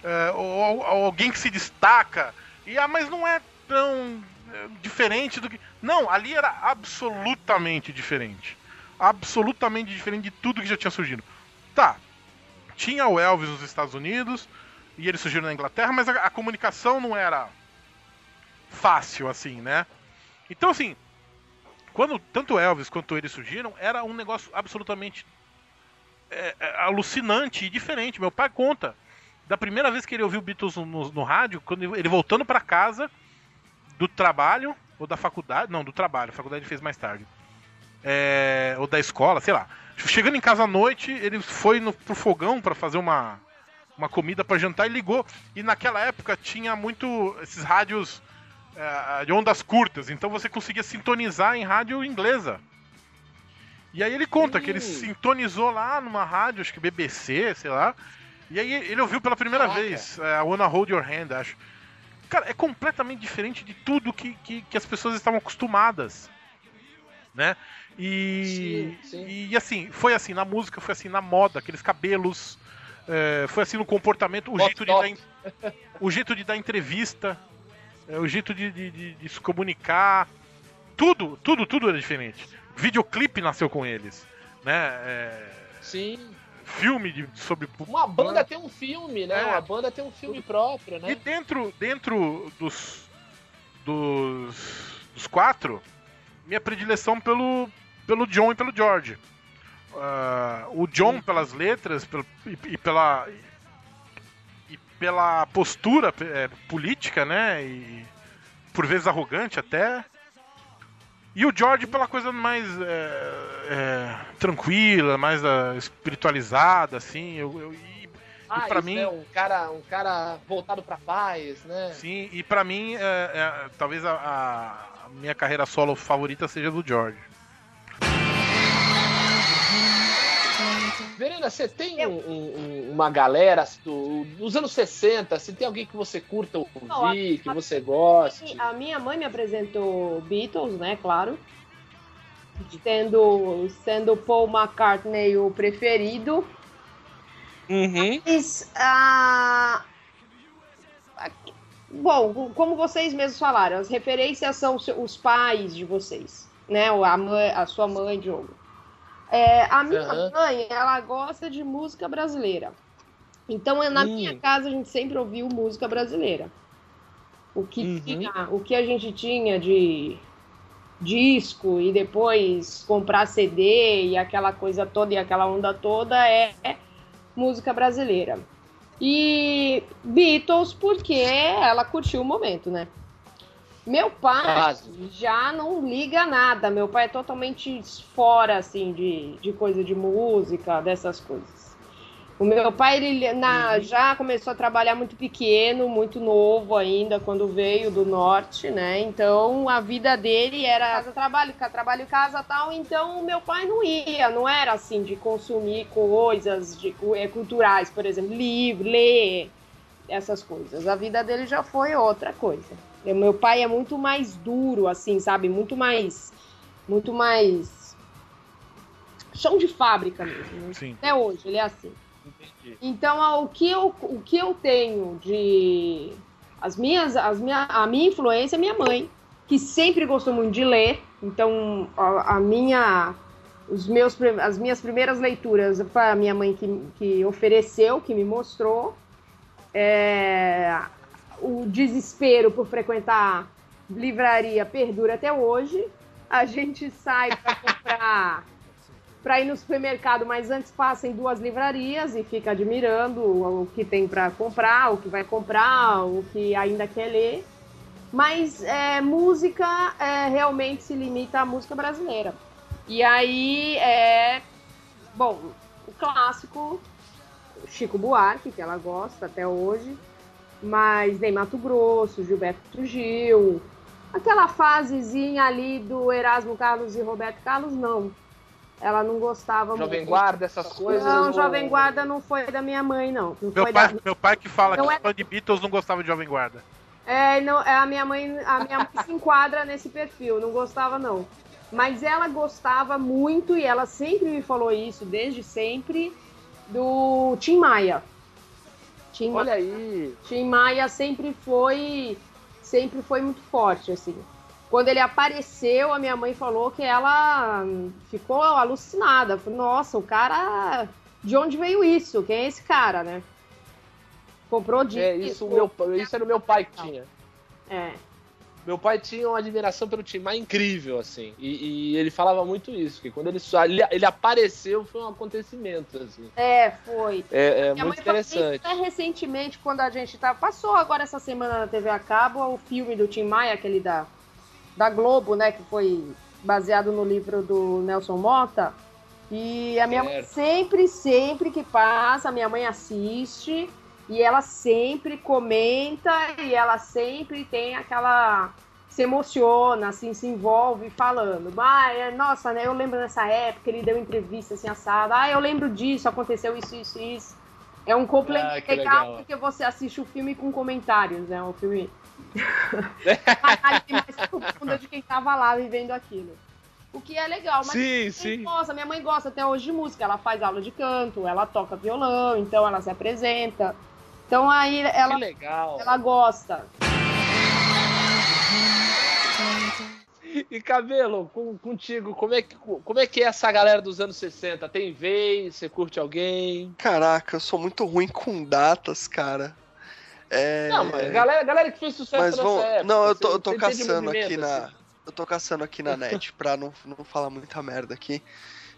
É, ou, ou alguém que se destaca. E ah, mas não é tão é, diferente do que. Não, ali era absolutamente diferente. Absolutamente diferente de tudo que já tinha surgido. Tá. Tinha o Elvis nos Estados Unidos e eles surgiram na Inglaterra, mas a, a comunicação não era fácil assim, né? Então assim, quando tanto Elvis quanto eles surgiram, era um negócio absolutamente é, é, alucinante e diferente. Meu pai conta da primeira vez que ele ouviu Beatles no, no- no rádio, quando ele- voltando pra casa do trabalho ou da faculdade, não, do trabalho, a faculdade ele fez mais tarde, É, ou da escola, sei lá. Chegando em casa à noite, ele foi no, pro fogão pra fazer uma, uma comida pra jantar e ligou. E naquela época tinha muito esses rádios é, de ondas curtas, então você conseguia sintonizar em rádio inglesa. E aí ele conta que ele sintonizou lá numa rádio, acho que BBC, sei lá. E aí ele ouviu pela primeira Caraca. vez é, I Wanna Hold Your Hand, acho. Cara, é completamente diferente de tudo que, que, que as pessoas estavam acostumadas. Né? E, Sim, sim. e assim, foi assim na música, foi assim na moda, aqueles cabelos, é, foi assim no comportamento, o jeito, de dar, o jeito de dar entrevista, é, o jeito de, de, de- de se comunicar, tudo, tudo, tudo era diferente. Videoclipe nasceu com eles, né? É, Sim. filme de, sobre Uma banda tem um filme, né? É. Uma banda tem um filme próprio, E né? dentro, dentro dos, dos, dos quatro, minha predileção pelo, pelo John e pelo George. Ah, o John pelas letras e, e pela e pela postura eh, política, né? E por vezes arrogante até. E o George pela coisa mais eh, eh, tranquila, mais ah, espiritualizada, assim. Eu, eu- e, Ah, isso, mim- né? Um cara, um cara voltado pra paz, né? Sim, e pra mim, é, é, talvez a- a minha carreira solo favorita seja do George. Verena, você tem um- um- um- uma galera do- dos anos 60, se tem alguém que você curta ouvir, Não, a- que a- você goste. A minha mãe me apresentou Beatles, né? Claro. Sendo, sendo Paul McCartney o preferido. Uhum. Mas, ah, bom, como vocês mesmos falaram, as referências são os- os pais de vocês, né? A, mãe, a sua mãe, Diogo. É, a minha Aham. mãe, ela gosta de música brasileira. Então, na Hum. minha casa, a gente sempre ouviu música brasileira. O que, Uhum. tinha, o que a gente tinha de disco e depois comprar CD e aquela coisa toda e aquela onda toda é música brasileira. E Beatles, porque ela curtiu o momento, né? Meu pai já não liga nada. Meu pai é totalmente fora, assim, de, de coisa de música, dessas coisas. O meu pai, ele na- já começou a trabalhar muito pequeno, muito novo ainda, quando veio do norte, né? Então, a vida dele era casa, trabalho, trabalho, casa, tal. Então, o meu pai não ia, não era assim, de consumir coisas de, eh, culturais, por exemplo, livro, ler, essas coisas. A vida dele já foi outra coisa. E meu pai é muito mais duro, assim, sabe? Muito mais. Muito mais. chão de fábrica mesmo. né? Sim. Até hoje, ele é assim. Entendi. Então, o que eu, o que eu tenho de. As minhas, as minha, a minha influência é minha mãe, que sempre gostou muito de ler. Então, a, a minha. Os meus, as minhas primeiras leituras foi a minha mãe que, que ofereceu, que me mostrou. É, o desespero por frequentar livraria perdura até hoje. A gente sai para comprar para ir no supermercado, mas antes passa em duas livrarias e fica admirando o, que tem para comprar, o que vai comprar, o que ainda quer ler. Mas é, música é, realmente se limita à música brasileira. E aí é. Bom, o clássico, Chico Buarque, que ela gosta até hoje, mas Ney Mato Grosso, Gilberto Gil, aquela fasezinha ali do Erasmo Carlos e Roberto Carlos, não. Ela não gostava Jovem muito. Guarda, essas coisas. Não, ou- Jovem Guarda não foi da minha mãe, não. Não Meu foi pai, da... meu pai que fala Não que é- fã de Beatles não gostava de Jovem Guarda. É, não, é, a minha mãe, a minha mãe se enquadra nesse perfil, não gostava não. Mas ela gostava muito e ela sempre me falou isso desde sempre do Tim Maia. Tim, Olha aí. Tim Maia sempre foi sempre foi muito forte assim. Quando ele apareceu, a minha mãe falou que ela ficou alucinada. Falou, Nossa, o cara. De onde veio isso? Quem é esse cara, né? Comprou disco. É, isso, meu, isso era o meu pai que tinha. É. Meu pai tinha uma admiração pelo Tim Maia incrível, assim. E, e ele falava muito isso, que quando ele, ele, ele apareceu foi um acontecimento, assim. É, foi. É, é Minha muito mãe interessante. Até recentemente, quando a gente tá. Passou agora essa semana na TV a cabo o filme do Tim Maia, aquele da, da Globo, né? Que foi baseado no livro do Nelson Mota. E a minha mãe Certo. sempre, sempre que passa, a minha mãe assiste e ela sempre comenta e ela sempre tem aquela. se emociona, assim, se envolve falando. Ah, é, nossa, né? Eu lembro nessa época, ele deu entrevista assim, assada. Ah, eu lembro disso, aconteceu isso, isso, isso. É um complemento Ah, legal, legal. porque você assiste o filme com comentários, né? Um filme. mais profunda de quem tava lá vivendo aquilo. O que é legal, mas Sim, sim. gosta, minha mãe gosta até hoje de música, ela faz aula de canto, ela toca violão, então ela se apresenta. Então aí Que ela, legal. ela gosta. E cabelo, com- contigo, como é, que, como é que é essa galera dos anos 60? Tem vez? Você curte alguém? Caraca, eu sou muito ruim com datas, cara. É... Não, mas galera, galera que fez sucesso Mas nessa vamos. época. Não, eu tô, você- eu tô caçando aqui na. assim. Eu tô caçando aqui na net pra não, não falar muita merda aqui.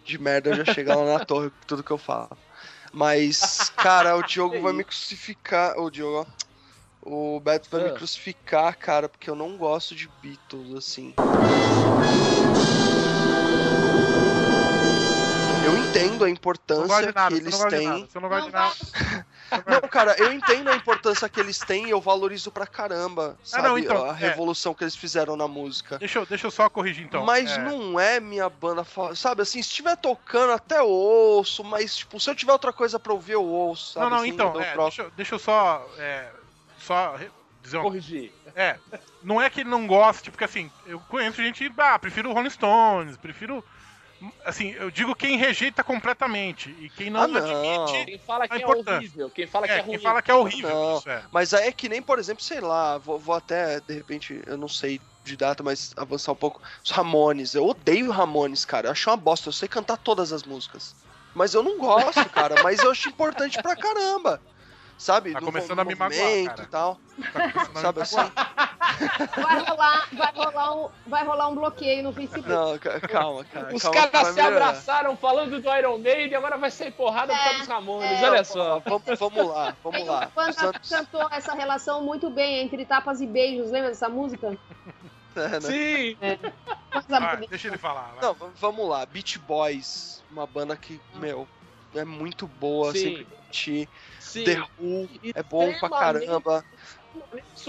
De merda eu já chego lá na torre com tudo que eu falo. Mas, cara, o Diogo vai me crucificar. O Diogo, ó. O Beto vai me Ah. crucificar, cara, porque eu não gosto de Beatles, assim. Entendo a importância nada, que eles têm. nada. Não Não nada. Não, cara, eu entendo a importância que eles têm e eu valorizo pra caramba, sabe? não, então, a é. revolução que eles fizeram na música. Deixa eu, deixa eu só corrigir então. mas É, não é minha banda Sabe assim, se estiver tocando até ouço, mas tipo, se eu tiver outra coisa pra ouvir, eu ouço, sabe? Não, não, assim, então, eu é, deixa, eu- deixa eu só. é, só dizer uma Corrigir. É, não é que ele não goste, porque assim, eu conheço gente, ah, prefiro o Rolling Stones, prefiro. Assim, eu digo quem rejeita completamente e quem não, Ah, não. admite. Quem fala que é importância. horrível, quem fala que é É, ruim. quem fala que é horrível. Não. Isso é. Mas aí é que nem, por exemplo, sei lá, vou, vou até, de repente, eu não sei de data, mas avançar um pouco. Os Ramones, eu odeio Ramones, cara. Eu acho uma bosta, eu sei cantar todas as músicas. Mas eu não gosto, cara. Mas eu acho importante pra caramba. Sabe? Tá No começando a me magoar, cara. e tal. Tá começando a me Sabe assim? Vai rolar, vai rolar, um, vai rolar um bloqueio no Facebook. Não, ca- calma, cara. Os calma caras se melhorar. abraçaram falando do Iron Maiden e agora vai sair porrada por causa dos Ramones. é, Olha só. Vamos, vamos lá, vamos Aí lá. o Panda Os anos- cantou essa relação muito bem entre tapas e beijos, lembra dessa música? é, né? Sim. Coisa Vai, deixa ele falar. vai. Não, vamos lá. Beach Boys, uma banda que, meu, é muito boa, Sim. sempre curti. Sim. The Who é bom pra caramba.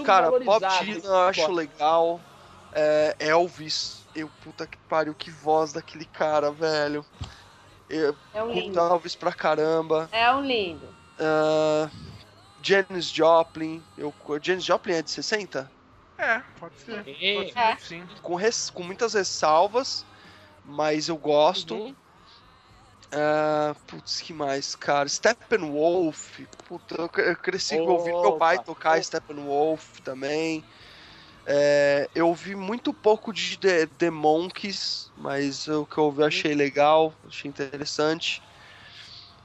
Cara, Bob Dylan eu acho legal. É, Elvis, eu, puta que pariu, que voz daquele cara, velho. Eu É um lindo. Elvis pra caramba. É um lindo. Ah, Janis Joplin, eu, Janis Joplin é de 60? É, pode ser. Sim. Pode ser, É. sim. Com, res- com muitas ressalvas, mas eu gosto. Uhum. Ah, putz, que mais, cara? Steppenwolf. Puta, eu, cre- eu cresci Opa, ouvindo meu pai tocar. Steppenwolf também. É, eu ouvi muito pouco de The, The Monkeys, mas o que eu ouvi eu achei legal, achei interessante.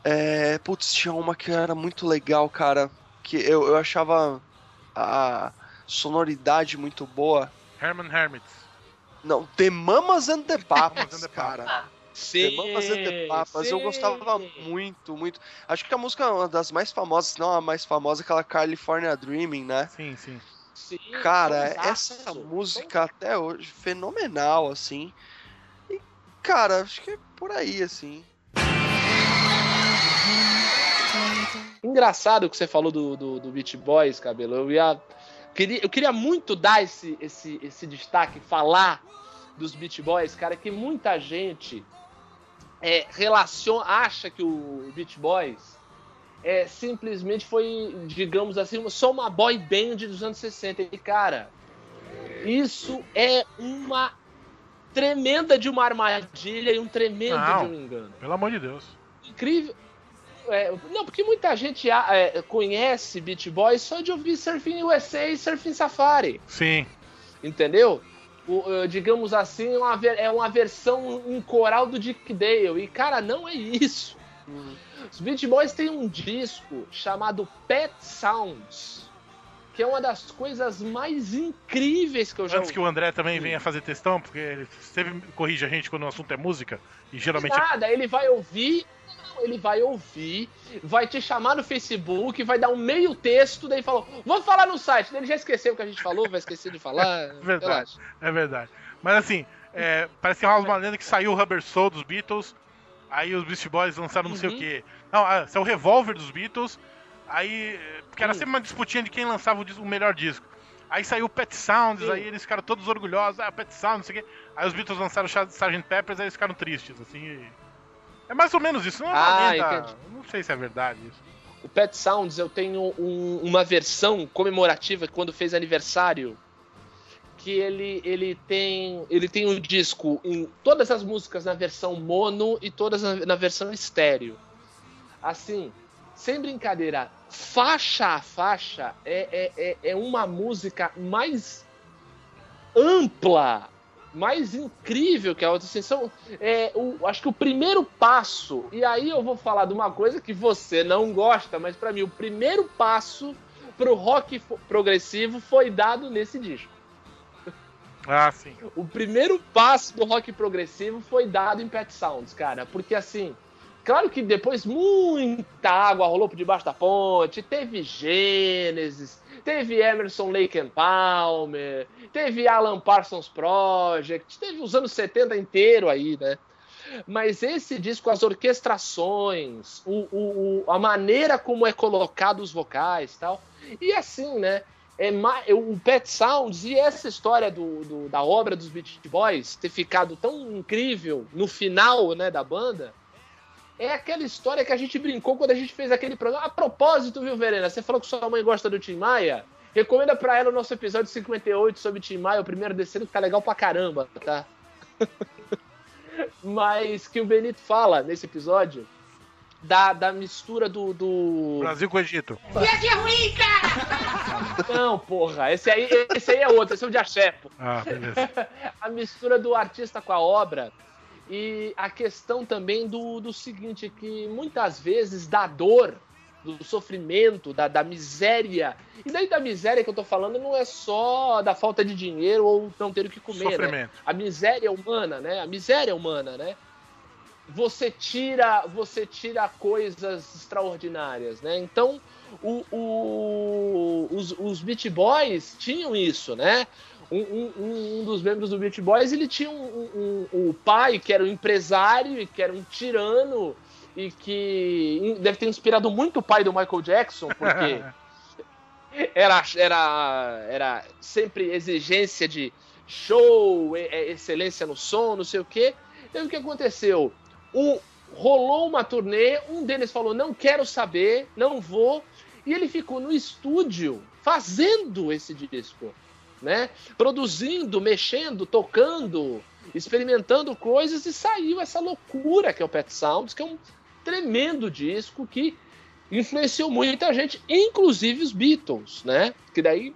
É, putz, tinha uma que era muito legal, cara. Que eu, eu achava a sonoridade muito boa. Herman Hermits. Não, The Mamas and the Papas, and the cara. Sim. The Mamas and the Papas, eu sim. gostava muito, muito. Acho que a música é uma das mais famosas, se não a mais famosa, é aquela California Dreaming, né? Sim, sim. Sim, Cara, essa música até hoje, fenomenal, assim. E, cara, acho que é por aí, assim. Engraçado o que você falou do, do, do Beach Boys, cabelo. Eu ia. Queria, eu queria muito dar esse, esse, esse destaque, falar dos Beach Boys, cara, que muita gente é, relaciona, acha que o Beach Boys é, simplesmente foi, digamos assim, só uma boy band dos anos 60. E, cara, isso é uma tremenda de uma armadilha e um tremendo Não. de um engano Pelo amor de Deus. incrível. É, não, porque muita gente é, conhece Beach Boys só de ouvir Surfing USA e Surfing Safari, Sim. entendeu? Eh, digamos assim, uma ver- é uma versão em coral do Dick Dale. E, cara, não é isso. Os Beach Boys têm um disco chamado Pet Sounds, que é uma das coisas mais incríveis que eu já Antes ouvi. que o André também venha fazer textão, porque ele sempre corrige a gente quando o assunto é música, e geralmente é Nada, ele vai ouvir, ele vai ouvir, vai te chamar no Facebook, vai dar um meio texto, daí falou, vamos falar no site. Ele já esqueceu o que a gente falou, vai esquecer de falar. Verdade. relaxa. É verdade. Mas assim, é, parece que rola uma lenda que saiu o Rubber Soul dos Beatles Aí os Beast Boys lançaram não sei o Uhum. quê. Não, é o revólver dos Beatles. Aí. Porque era Hum. sempre uma disputinha de quem lançava o, dis- o melhor disco. Aí saiu o Pet Sounds, Sim. aí eles ficaram todos orgulhosos. Ah, Pet Sounds, não sei o quê. Aí os Beatles lançaram o Sgt. Peppers, aí eles ficaram tristes, assim. e- É mais ou menos isso, não é Ah, entendi. Não sei se é verdade isso. O Pet Sounds, eu tenho um- uma versão comemorativa quando fez aniversário, que ele, ele tem ele tem um disco em todas as músicas na versão mono e todas na, na versão estéreo. Assim, sem brincadeira, faixa a faixa é, é, é, é uma música mais ampla, mais incrível que a outra. Assim, são, é, o, acho que o primeiro passo, e aí eu vou falar de uma coisa que você não gosta, mas pra mim o primeiro passo pro rock progressivo foi dado nesse disco. Ah, sim. O primeiro passo do rock progressivo foi dado em Pet Sounds, cara, porque assim, claro que depois muita água rolou por debaixo da ponte, teve Gênesis, teve Emerson Lake and Palmer, teve Alan Parsons Project, teve os anos 70 inteiro aí, né? Mas esse disco, as orquestrações, o, o- o- a maneira como é colocado os vocais tal, e assim, né? É ma- o Pet Sounds e essa história do, do- da obra dos Beach Boys ter ficado tão incrível no final né, da banda é aquela história que a gente brincou quando a gente fez aquele programa. A propósito, viu, Verena? Você falou que sua mãe gosta do Tim Maia. Recomenda pra ela o nosso episódio 58 sobre Tim Maia, o primeiro descendo, que tá legal pra caramba, tá? Mas que o Benito fala nesse episódio da, da mistura do- do, Brasil com o Egito. Não, porra, esse aí, esse aí é outro, esse é o de axé, pô. Ah, beleza. A mistura do artista com a obra e a questão também do, do seguinte, que muitas vezes da dor, do sofrimento, da, da miséria, e daí da miséria que eu tô falando não é só da falta de dinheiro ou não ter o que comer, né? Sofrimento. a miséria humana, né? A miséria humana, né? Você tira, você tira coisas extraordinárias, né? Então, o, o- os, os Beat Boys tinham isso, né? Um, um- um dos membros do Beat Boys, ele tinha um, um- o pai que era um empresário e que era um tirano e que deve ter inspirado muito o pai do Michael Jackson, porque era, era, era sempre exigência de show, e- excelência no som, não sei o quê. E aí o que aconteceu? Um, rolou uma turnê, um deles falou: não quero saber, não vou. E ele ficou no estúdio fazendo esse disco, né? Produzindo, mexendo, tocando, experimentando coisas e saiu essa loucura que é o Pet Sounds, que é um tremendo disco que influenciou muita gente, inclusive os Beatles, né? Que daí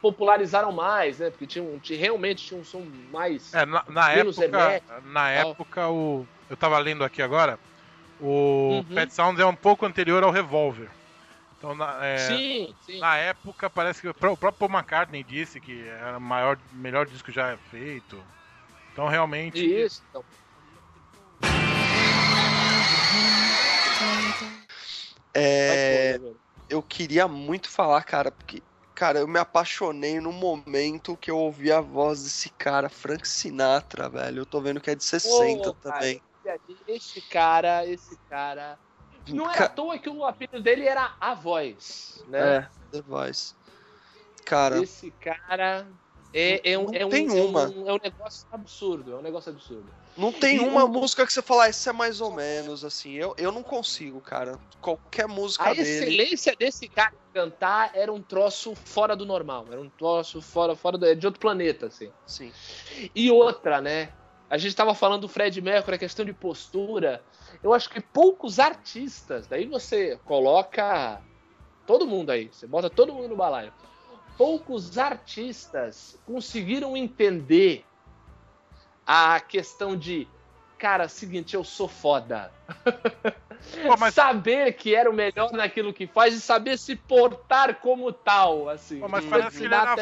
popularizaram mais, né? Porque tinha um, realmente tinha um som mais. É, na, na Menos época, na época o, eu tava lendo aqui agora, o Uhum. Pet Sounds é um pouco anterior ao Revolver. Então, na, é, Sim, sim. na época, parece que o pró- o próprio Paul McCartney disse que era o maior, melhor disco já feito. Então, realmente, Isso. Então, É, pô, né, eu queria muito falar, cara, porque, cara, eu me apaixonei no momento que eu ouvi a voz desse cara, Frank Sinatra, velho. Eu tô vendo que é de 60 Pô, cara, também. Esse cara, esse cara. Não Ca- à toa que o apelido dele era A Voz, né? É, The Voice. Cara, Esse cara é, é um, é, um, tem é uma. um- é um negócio absurdo, é um negócio absurdo. não tem e uma o- música que você fala, "Ah, essa é mais ou menos, assim. Eu, eu não consigo, cara. Qualquer música A dele. excelência desse cara cantar era um troço fora do normal, era um troço fora, fora do- de outro planeta, assim. Sim. E outra, né? A gente tava falando do Fred Mercury, a questão de postura. Eu acho que poucos artistas, daí você coloca todo mundo aí, você bota todo mundo no balaio. Poucos artistas conseguiram entender a questão de, cara, seguinte, eu sou foda. Pô, mas- Saber que era o melhor naquilo que faz e saber se portar como tal, assim. Pô, mas parece que ele era-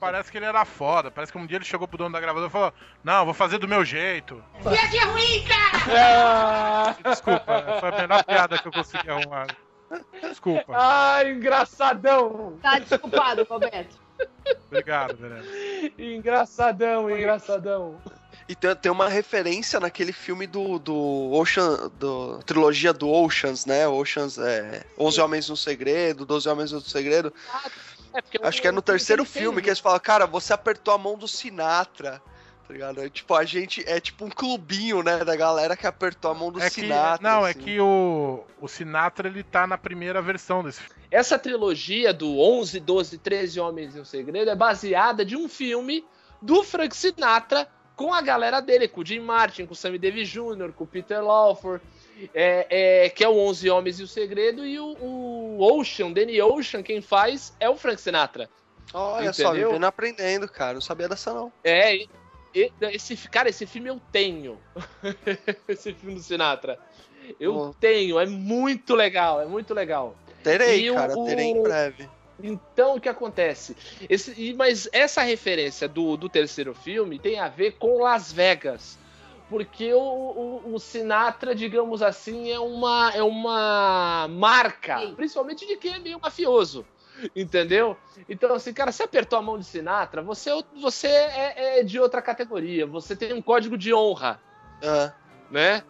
parece que ele era foda. Parece que um dia ele chegou pro dono da gravadora e falou: Não, vou fazer do meu jeito. Ah! Desculpa, foi a melhor piada que eu consegui arrumar. Desculpa. Ai, engraçadão! Tá desculpado, Roberto. Obrigado, Verena. Engraçadão, engraçadão. E tem, tem uma referência naquele filme do, do Ocean, do trilogia do Oceans, né? Oceans é 11 Homens no Segredo, 12 Homens no Segredo. É, Acho que é no terceiro filme que eles falam, cara, você apertou a mão do Sinatra. Tá ligado? É, tipo, a gente é tipo um clubinho, né, da galera que apertou a mão do É que, Sinatra. não, é assim. que o, o Sinatra ele tá na primeira versão desse filme. Essa trilogia do 11, 12, 13 Homens e um Segredo é baseada de um filme do Frank Sinatra com a galera dele, com o Jim Martin, com o Sammy Davis Jr., com o Peter Lawford, é, é, que é o 11 Homens e o Segredo, e o, o Ocean, Danny Ocean, quem faz é o Frank Sinatra. Olha só, Entendeu? vivendo aprendendo, cara. Não sabia dessa, não. É, e- e- esse, cara, esse filme eu tenho. esse filme do Sinatra. Eu tenho, é muito legal, é muito legal. Terei, E o- cara, terei em o- breve. Então, o que acontece? Esse, mas essa referência do, do terceiro filme tem a ver com Las Vegas. Porque o, o- o Sinatra, digamos assim, é uma, é uma marca, Sim. principalmente de quem é meio mafioso. Entendeu? Então, assim, cara, você apertou a mão de Sinatra, você, você é, é de outra categoria. Você tem um código de honra né?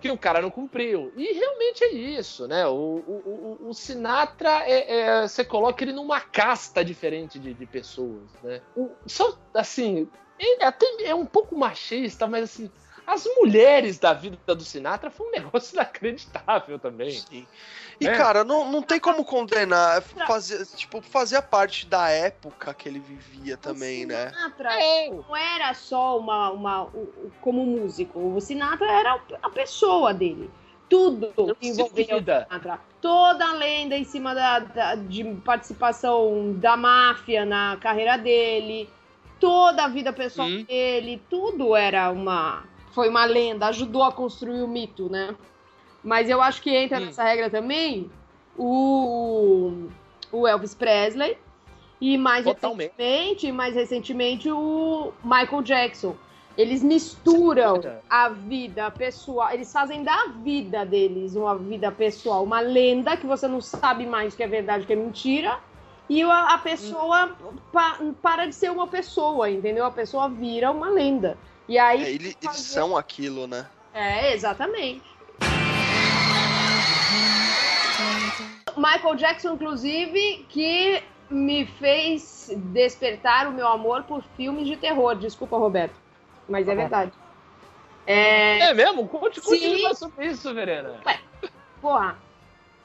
Que o cara não cumpriu. E realmente é isso, né? O, o, o- o Sinatra, é, é- você coloca ele numa casta diferente de, de pessoas, né? O, só, assim, ele até é um pouco machista, mas assim, as mulheres da vida do Sinatra foi um negócio inacreditável também. sim. E, É. cara, não, não tem como condenar. Fazer, tipo, fazia parte da época que ele vivia também, né? Sinatra É, não era só uma, uma o- o- como músico. O Sinatra era a pessoa dele. Tudo que o. Sinatra. Toda a lenda em cima da, da- de participação da máfia na carreira dele. Toda a vida pessoal Hum. dele. Tudo era uma. Foi uma lenda. Ajudou a construir o mito, né? Mas eu acho que entra Hum. nessa regra também o, o Elvis Presley. E mais Totalmente. recentemente, mais recentemente, o Michael Jackson. Eles misturam Sim. a vida pessoal, eles fazem da vida deles uma vida pessoal, uma lenda que você não sabe mais que é verdade, que é mentira. E a, a pessoa pa- para de ser uma pessoa, entendeu? A pessoa vira uma lenda. E aí. É, ele- eles fazer- são aquilo, né? É, exatamente. Michael Jackson, inclusive, que me fez despertar o meu amor por filmes de terror. Desculpa, Roberto. Mas é Tá bom. verdade. É. É mesmo? Conte, conte Sim. mais sobre isso, Verena. Porra.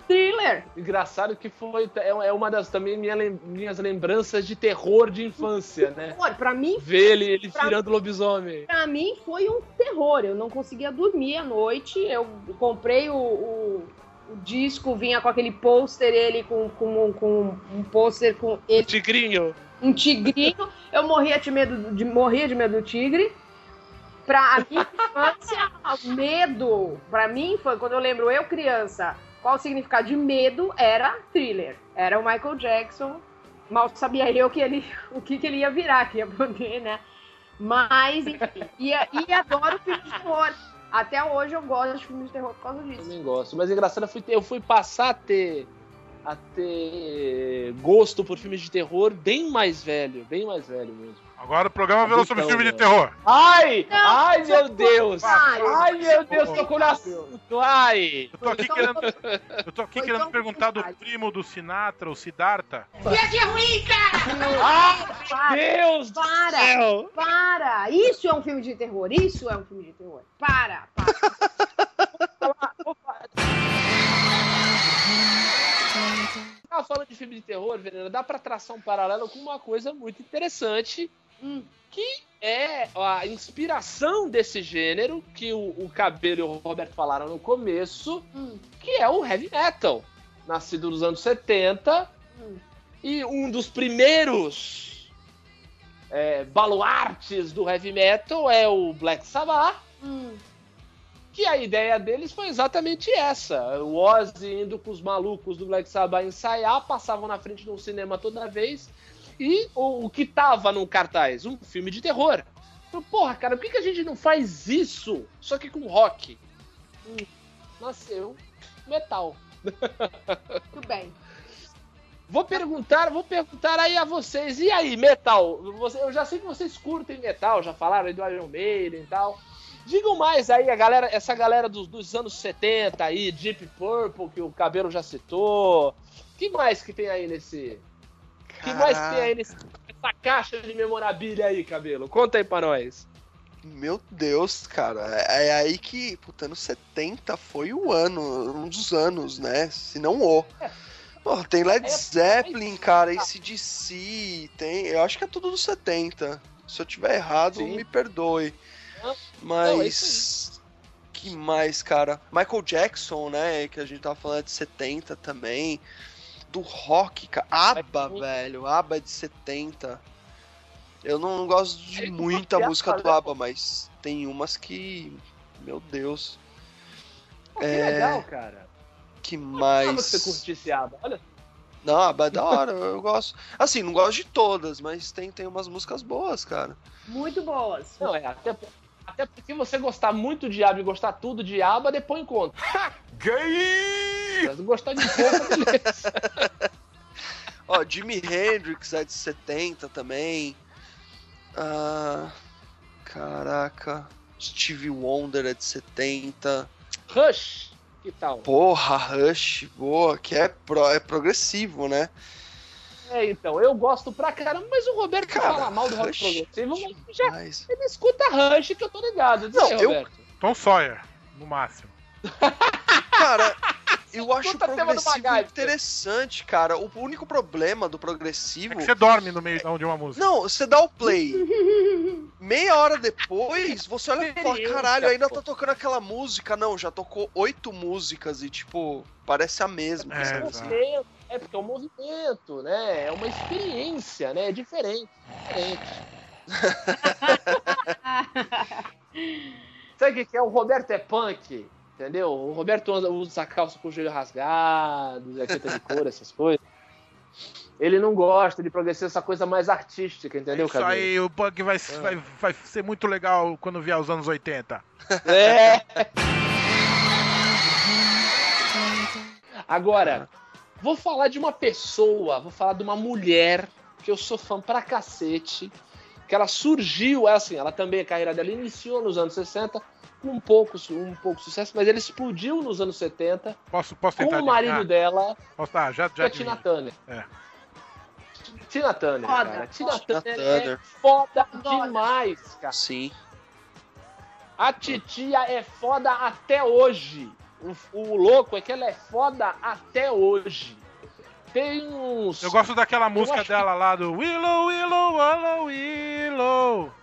Thriller. Engraçado que foi é é uma das também minha minhas lembranças de terror de infância, né? Pô, Pra mim, Ver ele, ele virando lobisomem. pra mim foi um terror. Eu não conseguia dormir à noite. Eu comprei o, o- o disco, vinha com aquele pôster, ele com, com, com um pôster com ele Tigrinho. um tigrinho. Eu morria de medo de, morria de medo do tigre. Pra a minha infância, medo, pra mim foi quando eu lembro eu criança, qual o significado de medo era thriller. Era o Michael Jackson. Mal sabia eu que ele, o que, que ele ia virar, que ia poder, né? Mas, enfim. E, e adoro filmes de terror. Até hoje eu gosto de filmes de terror por causa Eu disso. também gosto. Mas engraçado, eu fui, eu fui passar a ter, a ter gosto por filmes de terror bem mais velho. Bem mais velho mesmo. Agora o programa virou sobre filme de terror. Ai! Não, ai, meu Deus! Ai, Ai, meu Deus, no assunto! Ai! Eu tô aqui querendo, eu tô aqui querendo perguntar do primo do Sinatra, o Siddhartha. Ai, Para, Deus para. céu! para! Isso é um filme de terror. Isso é um filme de terror. Para, para. Tava falando de filme de terror, Verena, dá pra traçar um paralelo com uma coisa muito interessante, Hum. que é a inspiração desse gênero, que o, o Cabelo e o Roberto falaram no começo, Hum. que é o heavy metal, nascido nos anos 70, Hum. e um dos primeiros é, baluartes do heavy metal é o Black Sabbath, Hum. que a ideia deles foi exatamente essa. O Ozzy indo com os malucos do Black Sabbath ensaiar, passavam na frente de um cinema toda vez, e o, o que tava no cartaz? Um filme de terror. Então, porra, cara, por que, que a gente não faz isso, só que com rock? Hum, Nasceu metal. Tudo bem. Vou perguntar, vou perguntar aí a vocês. E aí, metal? Você- eu já sei que vocês curtem metal, já falaram aí do Iron Maiden e tal. Digam mais aí, a galera, essa galera dos, dos anos 70 aí, Deep Purple, que o Cabelo já citou. que mais que tem aí nesse. Que mais tem aí nessa caixa de memorabilia aí, Cabelo? Conta aí pra nós. Meu Deus, cara. É, é aí que, puta, anos 70 foi o ano, um dos anos, né? Se não o. Pô, tem Led É, Zeppelin, cara, ACDC, tem. Eu acho que é tudo dos 70. Se eu tiver errado, Sim. me perdoe. Não, Mas. não, é que mais, cara? Michael Jackson, né? Que a gente tava falando de 70 também. Do rock, cara. ABBA, Mas- velho. ABBA é de 70. Eu não, não gosto de muita música do ABBA, mas tem umas que. Meu Deus. Pô, que É, legal, cara. Que mais. você curtisse ABBA. Olha, Não, ABBA é da hora, eu gosto. Assim, não gosto de todas, mas tem, tem umas músicas boas, cara. Muito boas. não, é, até, até porque você gostar muito de ABBA e gostar tudo de ABBA, depois em conta. Gay! Mas gostar de pouco, beleza. Ó, Jimi Hendrix é de 70 também. Ah, caraca. Stevie Wonder é de 70. Rush, que tal? Porra, Rush, boa, que é, pro, é progressivo, né? É, então, eu gosto pra caramba, mas o Roberto Cara, fala mal do rock progressivo, mas já ele escuta Rush que eu tô ligado. Diz Não, aí, eu- Roberto. Tom Sawyer, no máximo. Cara, eu acho o progressivo interessante, cara. O único problema do progressivo. É que você dorme no meio de uma música. Não, você dá o play. Meia hora depois, você olha e fala, caralho, ainda tá tocando aquela música. Não, já tocou oito músicas e, tipo, parece a mesma. É. Movimento, É porque é um movimento, né? É uma experiência, né? É diferente. diferente. Sabe o que é? O Roberto é punk, entendeu? O Roberto usa, calça com o joelho rasgado, jaqueta de couro, essas coisas. Ele não gosta de progressivo, essa coisa mais artística, entendeu, Isso Cabelo? aí, o punk vai, vai, vai ser muito legal quando vier os anos 80. É. Agora, vou falar de uma pessoa, vou falar de uma mulher que eu sou fã pra cacete, que ela surgiu, é assim, ela também, a carreira dela iniciou nos anos 60 com um pouco, um pouco sucesso, mas ela explodiu nos anos 70 Posso, posso com o marido adivinhar? dela, Posso, ah, já, que já é a Tina. Turner. É. Tina Turner, Foda, cara. Tina. Turner, Turner. é foda demais, cara. Sim. A titia é foda até hoje. O, o louco é que ela é foda até hoje. Tem uns. Eu gosto daquela música dela lá do Willow, Willow, Willow, Willow.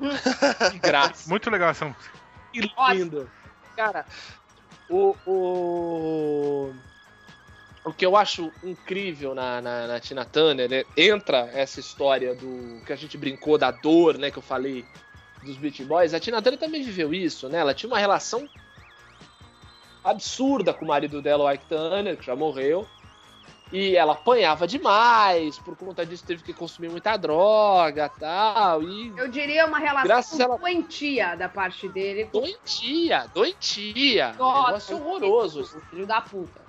de graça. Muito legal essa música. Que lindo. Cara, o, o. O que eu acho incrível na, na, na Tina Turner, né, entra essa história do que a gente brincou da dor, né, que eu falei dos Beach Boys. A Tina Turner também viveu isso, né? Ela tinha uma relação absurda com o marido dela, o Ike Turner, que já morreu. E ela apanhava demais, por conta disso teve que consumir muita droga tal. E Eu diria uma relação ela- doentia da parte dele com doentia, doentia. Nossa, negócio horroroso. filho da puta.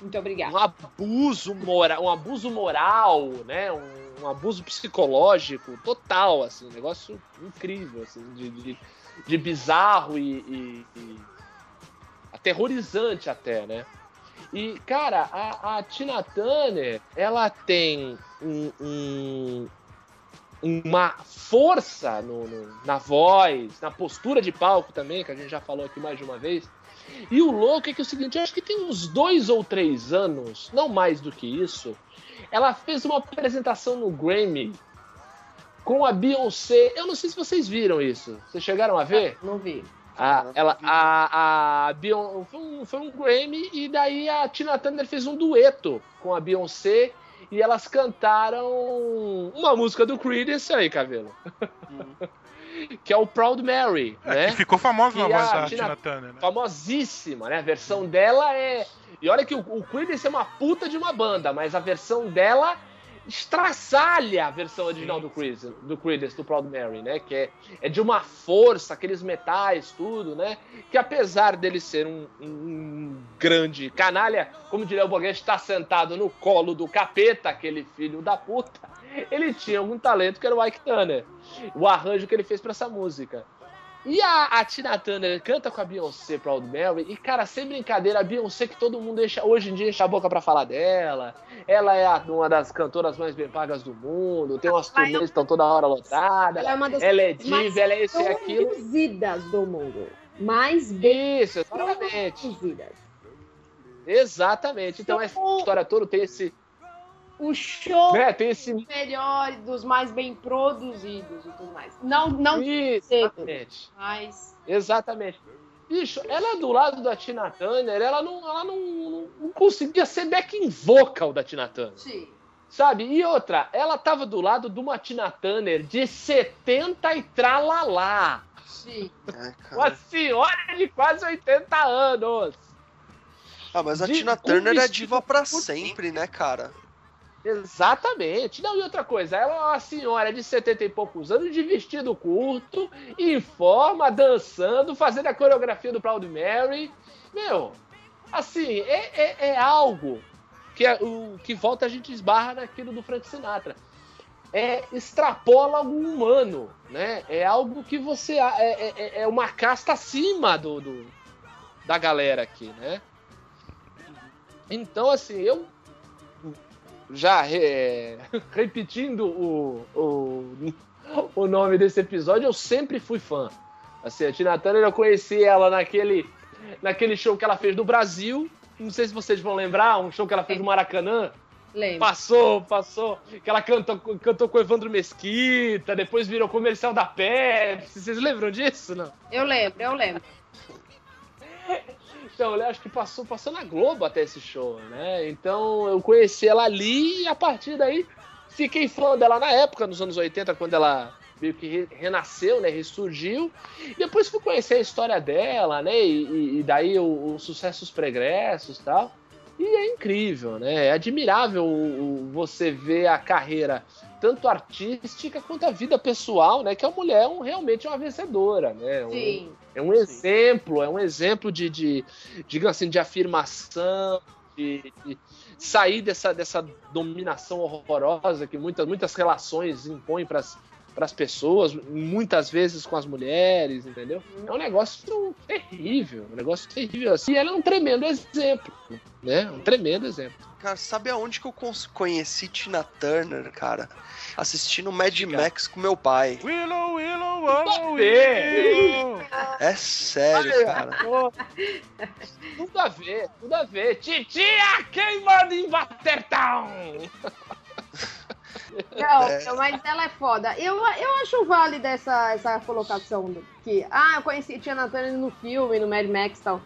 Muito obrigada. um abuso moral, um abuso moral, né? Um, um abuso psicológico total, assim, um negócio incrível, assim, de, de, de bizarro e, e- e aterrorizante até, né? E, cara, a, a Tina Turner, ela tem um- um- uma força no- no- na voz, na postura de palco também, que a gente já falou aqui mais de uma vez, e o louco é que é o seguinte, eu acho que tem uns dois ou três anos, não mais do que isso, ela fez uma apresentação no Grammy com a Beyoncé. Eu não sei se vocês viram isso. Vocês chegaram a ver? Não vi. A, ela, a, a Beyoncé, foi um, foi um Grammy e daí a Tina Turner fez um dueto com a Beyoncé e elas cantaram uma música do Creedence aí, cabelo. que é o Proud Mary, É, né? que ficou famosa na a voz da Tina- Tina Turner, né? famosíssima, né? A versão dela é. E olha que o, o Creedence é uma puta de uma banda, mas a versão dela estraçalha a versão original do Creedence, do Creedence, do Proud Mary, né? Que é, é de uma força, aqueles metais, tudo, né? Que apesar dele ser um, um grande canalha, como diria o Boguete, está sentado no colo do capeta, aquele filho da puta, ele tinha algum talento que era o Ike Turner. O arranjo que ele fez pra essa música. E a, a Tina Turner canta com a Beyoncé Proud Mary, e cara, sem brincadeira, a Beyoncé que todo mundo enche, hoje em dia enche a boca pra falar dela. Ela é a- uma das cantoras mais bem pagas do mundo, tem umas turnês que estão toda hora lotadas. Ela é uma das Ela é mais diva, ela é isso e aquilo. produzidas do mundo. Mais bem Isso, exatamente. produzidas. Exatamente. Então essa história toda tem esse. O show Né, tem esse. melhor, dos mais bem produzidos e tudo mais. Não, não Exatamente. mas Exatamente. Bicho, ela do lado da Tina Turner, ela não, ela não, não, não conseguia ser backing vocal da Tina Turner. sim. Sabe? E outra, ela tava do lado de uma Tina Turner de 70 e tralalá. Sim. É, Uma senhora de quase 80 anos. Ah, mas a de- Tina Turner é diva pra sempre, né, cara? Exatamente. Não, e outra coisa, ela é uma senhora de 70 e poucos anos de vestido curto, em forma, dançando, fazendo a coreografia do Proud Mary. Meu, assim, é, é, é algo que, é, o, que volta a gente esbarra naquilo do Frank Sinatra. É, extrapola algo humano, né? É algo que você. É, é, é uma casta acima do, do- da galera aqui, né? Então, assim, eu já é, repetindo o, o, o nome desse episódio, eu sempre fui fã. Assim, a Tina Turner, eu conheci ela naquele, naquele show que ela fez do Brasil. Não sei se vocês vão lembrar, um show que ela fez no Maracanã. Lembro. Passou, passou. Que ela cantou, cantou com o Evandro Mesquita, depois virou comercial da Pepsi. Vocês lembram disso, não? Eu lembro, eu lembro. Então, eu acho que passou, passou na Globo até esse show, né? Então eu conheci ela ali e a partir daí fiquei fã dela na época, nos anos 80, quando ela meio que re- renasceu, né? Ressurgiu. Depois fui conhecer a história dela, né? E, e- daí o- os sucessos pregressos e tal. E é incrível, né? É admirável você ver a carreira tanto artística quanto a vida pessoal, né? Que a mulher é um, realmente uma vencedora, né? Um- Sim. é um exemplo, é um exemplo de, de digamos assim, de afirmação, de, de sair dessa, dessa dominação horrorosa que muitas, muitas relações impõem para as pessoas, muitas vezes com as mulheres, entendeu? É um negócio terrível, um negócio terrível. Assim, e ela é um tremendo exemplo, né? Um tremendo exemplo. Cara, sabe aonde que eu conheci Tina Turner, cara? Assistindo Mad Diga. Max com meu pai. Willow, Willow, Willow, ver. Willow. É sério, cara. Tudo a ver, tudo a ver. Titia, quem manda em Watertown? Não, É. mas ela é foda. Eu, eu acho válida essa, essa colocação do- que, ah, eu conheci Tina Turner no filme, no Mad Max e tal.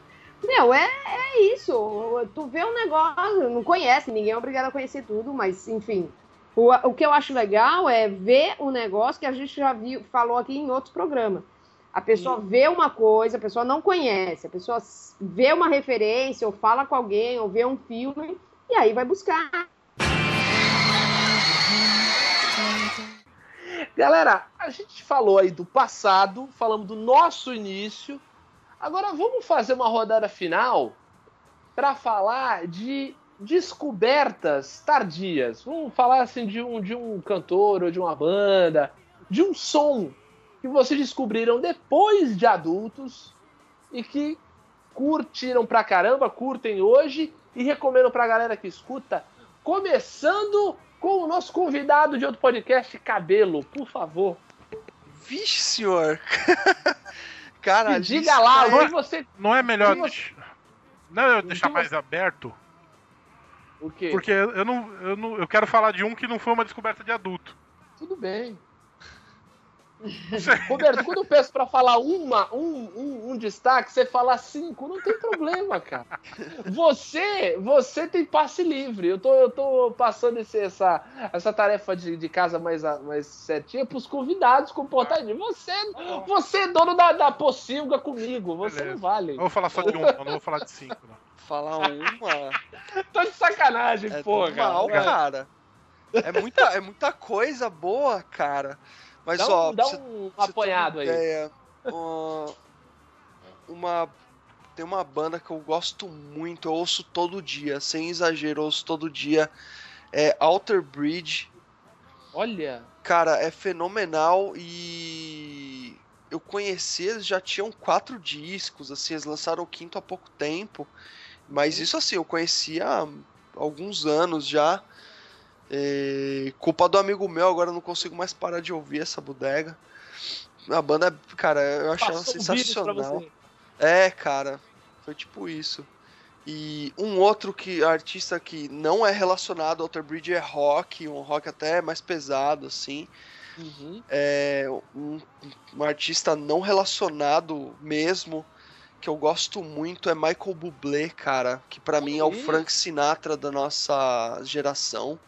Meu, é, é isso. Tu vê um negócio, não conhece, ninguém é obrigado a conhecer tudo, mas enfim. O, o que eu acho legal é ver um negócio que a gente já viu, falou aqui em outros programas. A pessoa vê uma coisa, a pessoa não conhece, a pessoa vê uma referência, ou fala com alguém, ou vê um filme, e aí vai buscar. Galera, a gente falou aí do passado, falamos do nosso início. Agora vamos fazer uma rodada final para falar de descobertas tardias. Vamos falar assim de um, de um cantor ou de uma banda, de um som que vocês descobriram depois de adultos e que curtiram pra caramba, curtem hoje e recomendo pra galera que escuta. Começando com o nosso convidado de outro podcast, Cabelo, por favor. Vixe, senhor. cara, diga lá, é- onde você. Não é melhor. Você- Não, eu deixar mais aberto, O quê? porque eu não, eu não. Eu quero falar de um que não foi uma descoberta de adulto. Tudo bem. Roberto, quando eu peço pra falar uma, um, um, um destaque, você fala cinco, não tem problema, cara. Você, você tem passe livre. Eu tô, eu tô passando esse- essa, essa tarefa de, de casa mais, mais certinha pros convidados comportadinhos. Você, você é dono da, da pocilga comigo, você Beleza. não vale. Eu vou falar só de um, não vou falar de cinco. Não. Falar uma. Tô de sacanagem, É porra. normal, cara. cara. É muita, é muita coisa boa, cara. Mas Dá um, ó, dá você- um apanhado uma aí. ideia, ó, uma tem uma banda que eu gosto muito, eu ouço todo dia, sem exagero, eu ouço todo dia. É Alter Bridge. Olha, Cara, é fenomenal e eu conheci, eles já tinham quatro discos, assim, eles lançaram o quinto há pouco tempo. Mas isso assim, eu conhecia há alguns anos já. É, culpa do amigo meu, agora eu não consigo mais parar de ouvir essa bodega. A banda, cara, eu achei ela sensacional. É, cara, foi tipo isso. E um outro que artista que não é relacionado ao Alter Bridge é rock, um rock até mais pesado assim. Uhum. É um, um artista não relacionado mesmo que eu gosto muito é Michael Bublé, cara, que pra mim é o Ih. Frank Sinatra da nossa geração.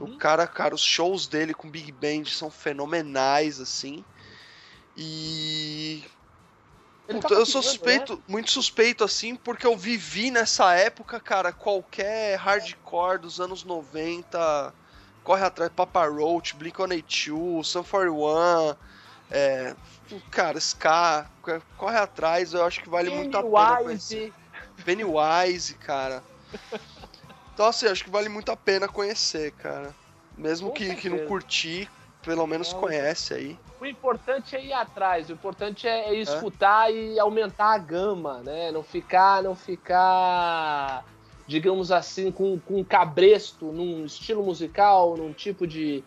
O Uhum. cara, cara, os shows dele com Big Band são fenomenais assim. E Puta, tá eu sou suspeito, muito suspeito assim, porque eu vivi nessa época, cara, qualquer hardcore dos anos 90, corre atrás, Papa Roach, Blink-182, Sun 41, é, cara, Ska, co- corre atrás, eu acho que vale muito a pena. Pennywise. Pennywise, cara. Então assim, acho que vale muito a pena conhecer, cara. Mesmo Com que, que não curtir, pelo menos Não, conhece aí. O importante é ir atrás, o importante é, é escutar e aumentar a gama, né? Não ficar, não ficar, digamos assim, com, com cabresto num estilo musical, num tipo de.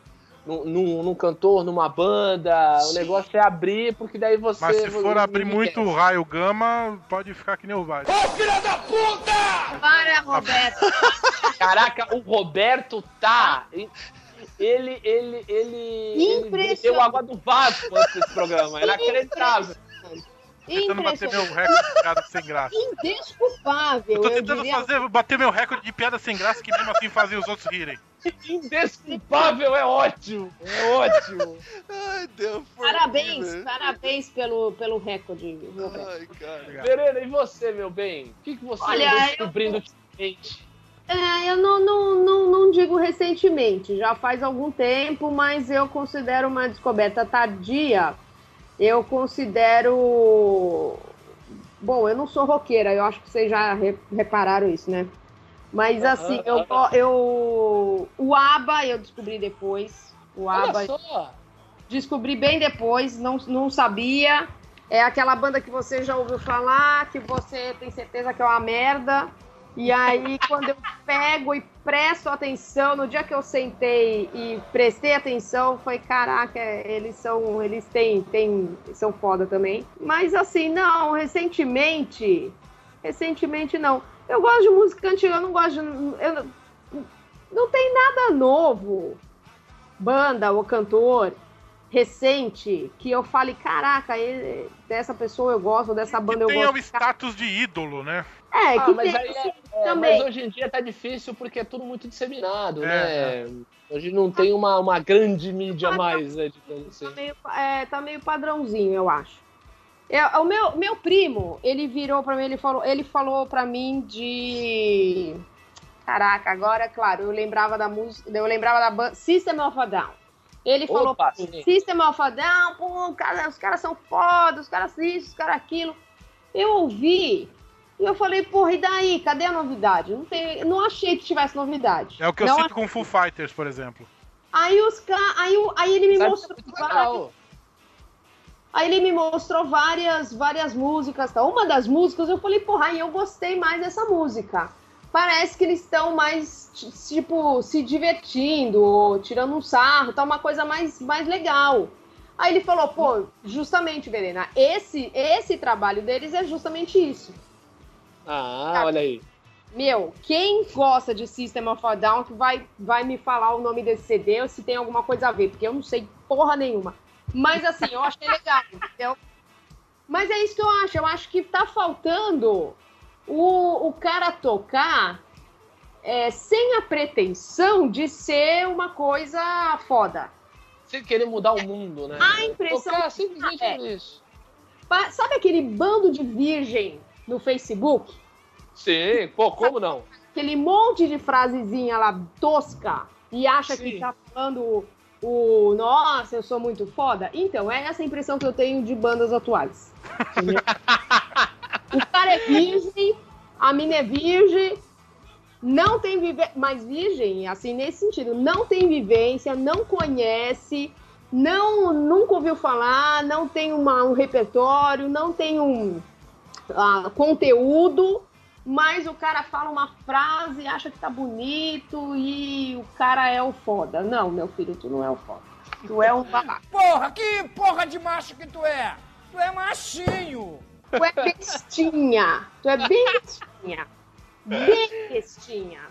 Num, num, num cantor, numa banda. O Sim. negócio é abrir, porque daí você. Mas se for você- abrir muito raio gama, pode ficar que nem o Vai. Para, Roberto. Caraca, o Roberto tá. Ele, ele, ele. Ele Impressionante. deu água do vaso antes desse programa. É inacreditável. Tentando bater meu recorde de piada sem graça. Indesculpável. Eu tô eu tentando diria. fazer, bater meu recorde de piada sem graça que mesmo assim fazia os outros rirem. Indesculpável é ótimo. É ótimo. Ai, Deus, Parabéns, quê, né? parabéns pelo, pelo recorde, Roberto. Ai, cara. Verena, e você, meu bem? O que, que você Olha, andou eu- descobrindo ultimamente? É, eu não, não, não, não digo recentemente, já faz algum tempo, mas eu considero uma descoberta tardia. Eu considero. Bom, eu não sou roqueira, eu acho que vocês já re- repararam isso, né? Mas assim, eu, eu. O ABBA eu descobri depois. O ABBA descobri bem depois, não, não sabia. É aquela banda que você já ouviu falar, que você tem certeza que é uma merda. E aí, quando eu pego e presto atenção, no dia que eu sentei e prestei atenção, foi caraca, eles são, eles têm, têm, são foda também. Mas assim, não, recentemente, recentemente não. Eu gosto de música antiga, eu não gosto de, eu, não- tem nada novo, banda ou cantor recente que eu fale, caraca, ele- dessa pessoa eu gosto, dessa banda Que eu tem o gosto. status de ídolo, né? É, Ah, que mas tem, aí assim, é, também. mas hoje em dia tá difícil porque é tudo muito disseminado, É, né? Hoje não tem uma, uma grande mídia mais, né, digamos assim. tá meio, é, tá meio padrãozinho, eu acho. É, o meu, meu primo, ele virou pra mim, ele falou, ele falou pra mim de. Caraca, agora, claro, eu lembrava da música, eu lembrava da banda System of a Down. Ele falou Opa, pra mim, sim. System of a Down, pô, cara, os caras são foda, os caras isso, os caras aquilo. Eu ouvi e eu falei, porra, e daí? Cadê a novidade? Não, tem, não achei que tivesse novidade. É o que eu não sinto com Foo Fighters, por exemplo. Aí os ca... aí, aí ele me Sabe, mostrou é várias, aí ele me mostrou várias várias músicas, tá? Uma das músicas eu falei, porra, aí eu gostei mais dessa música. Parece que eles estão mais tipo se divertindo, ou tirando um sarro, tá uma coisa mais mais legal. Aí ele falou, pô, justamente, Verena, esse esse trabalho deles é justamente isso. Ah, olha aí. Meu, quem gosta de System of a Down que vai, vai me falar o nome desse CD ou se tem alguma coisa a ver, porque eu não sei porra nenhuma. Mas assim, eu achei legal, entendeu? Mas é isso que eu acho. Eu acho que tá faltando o, o cara tocar é, sem a pretensão de ser uma coisa foda. Sem querer mudar o mundo, né? A impressão Tocar simplesmente é. isso. Sabe aquele bando de virgem no Facebook? Sim, pô, como não? Aquele monte de frasezinha lá tosca e acha Sim. que tá falando o, nossa, eu sou muito foda. Então, é essa impressão que eu tenho de bandas atuais. o cara é virgem, a mina é virgem, não tem vivência, mas virgem, assim, nesse sentido, não tem vivência, não conhece, não nunca ouviu falar, não tem uma- um repertório, não tem um ah, conteúdo, mas o cara fala uma frase, acha que tá bonito e o cara é o foda. Não, meu filho, tu não é o foda. Tu é um babaca. Porra, que porra de macho que tu é? Tu é machinho. Tu é bestinha. Tu é bem bestinha. Bem bestinha.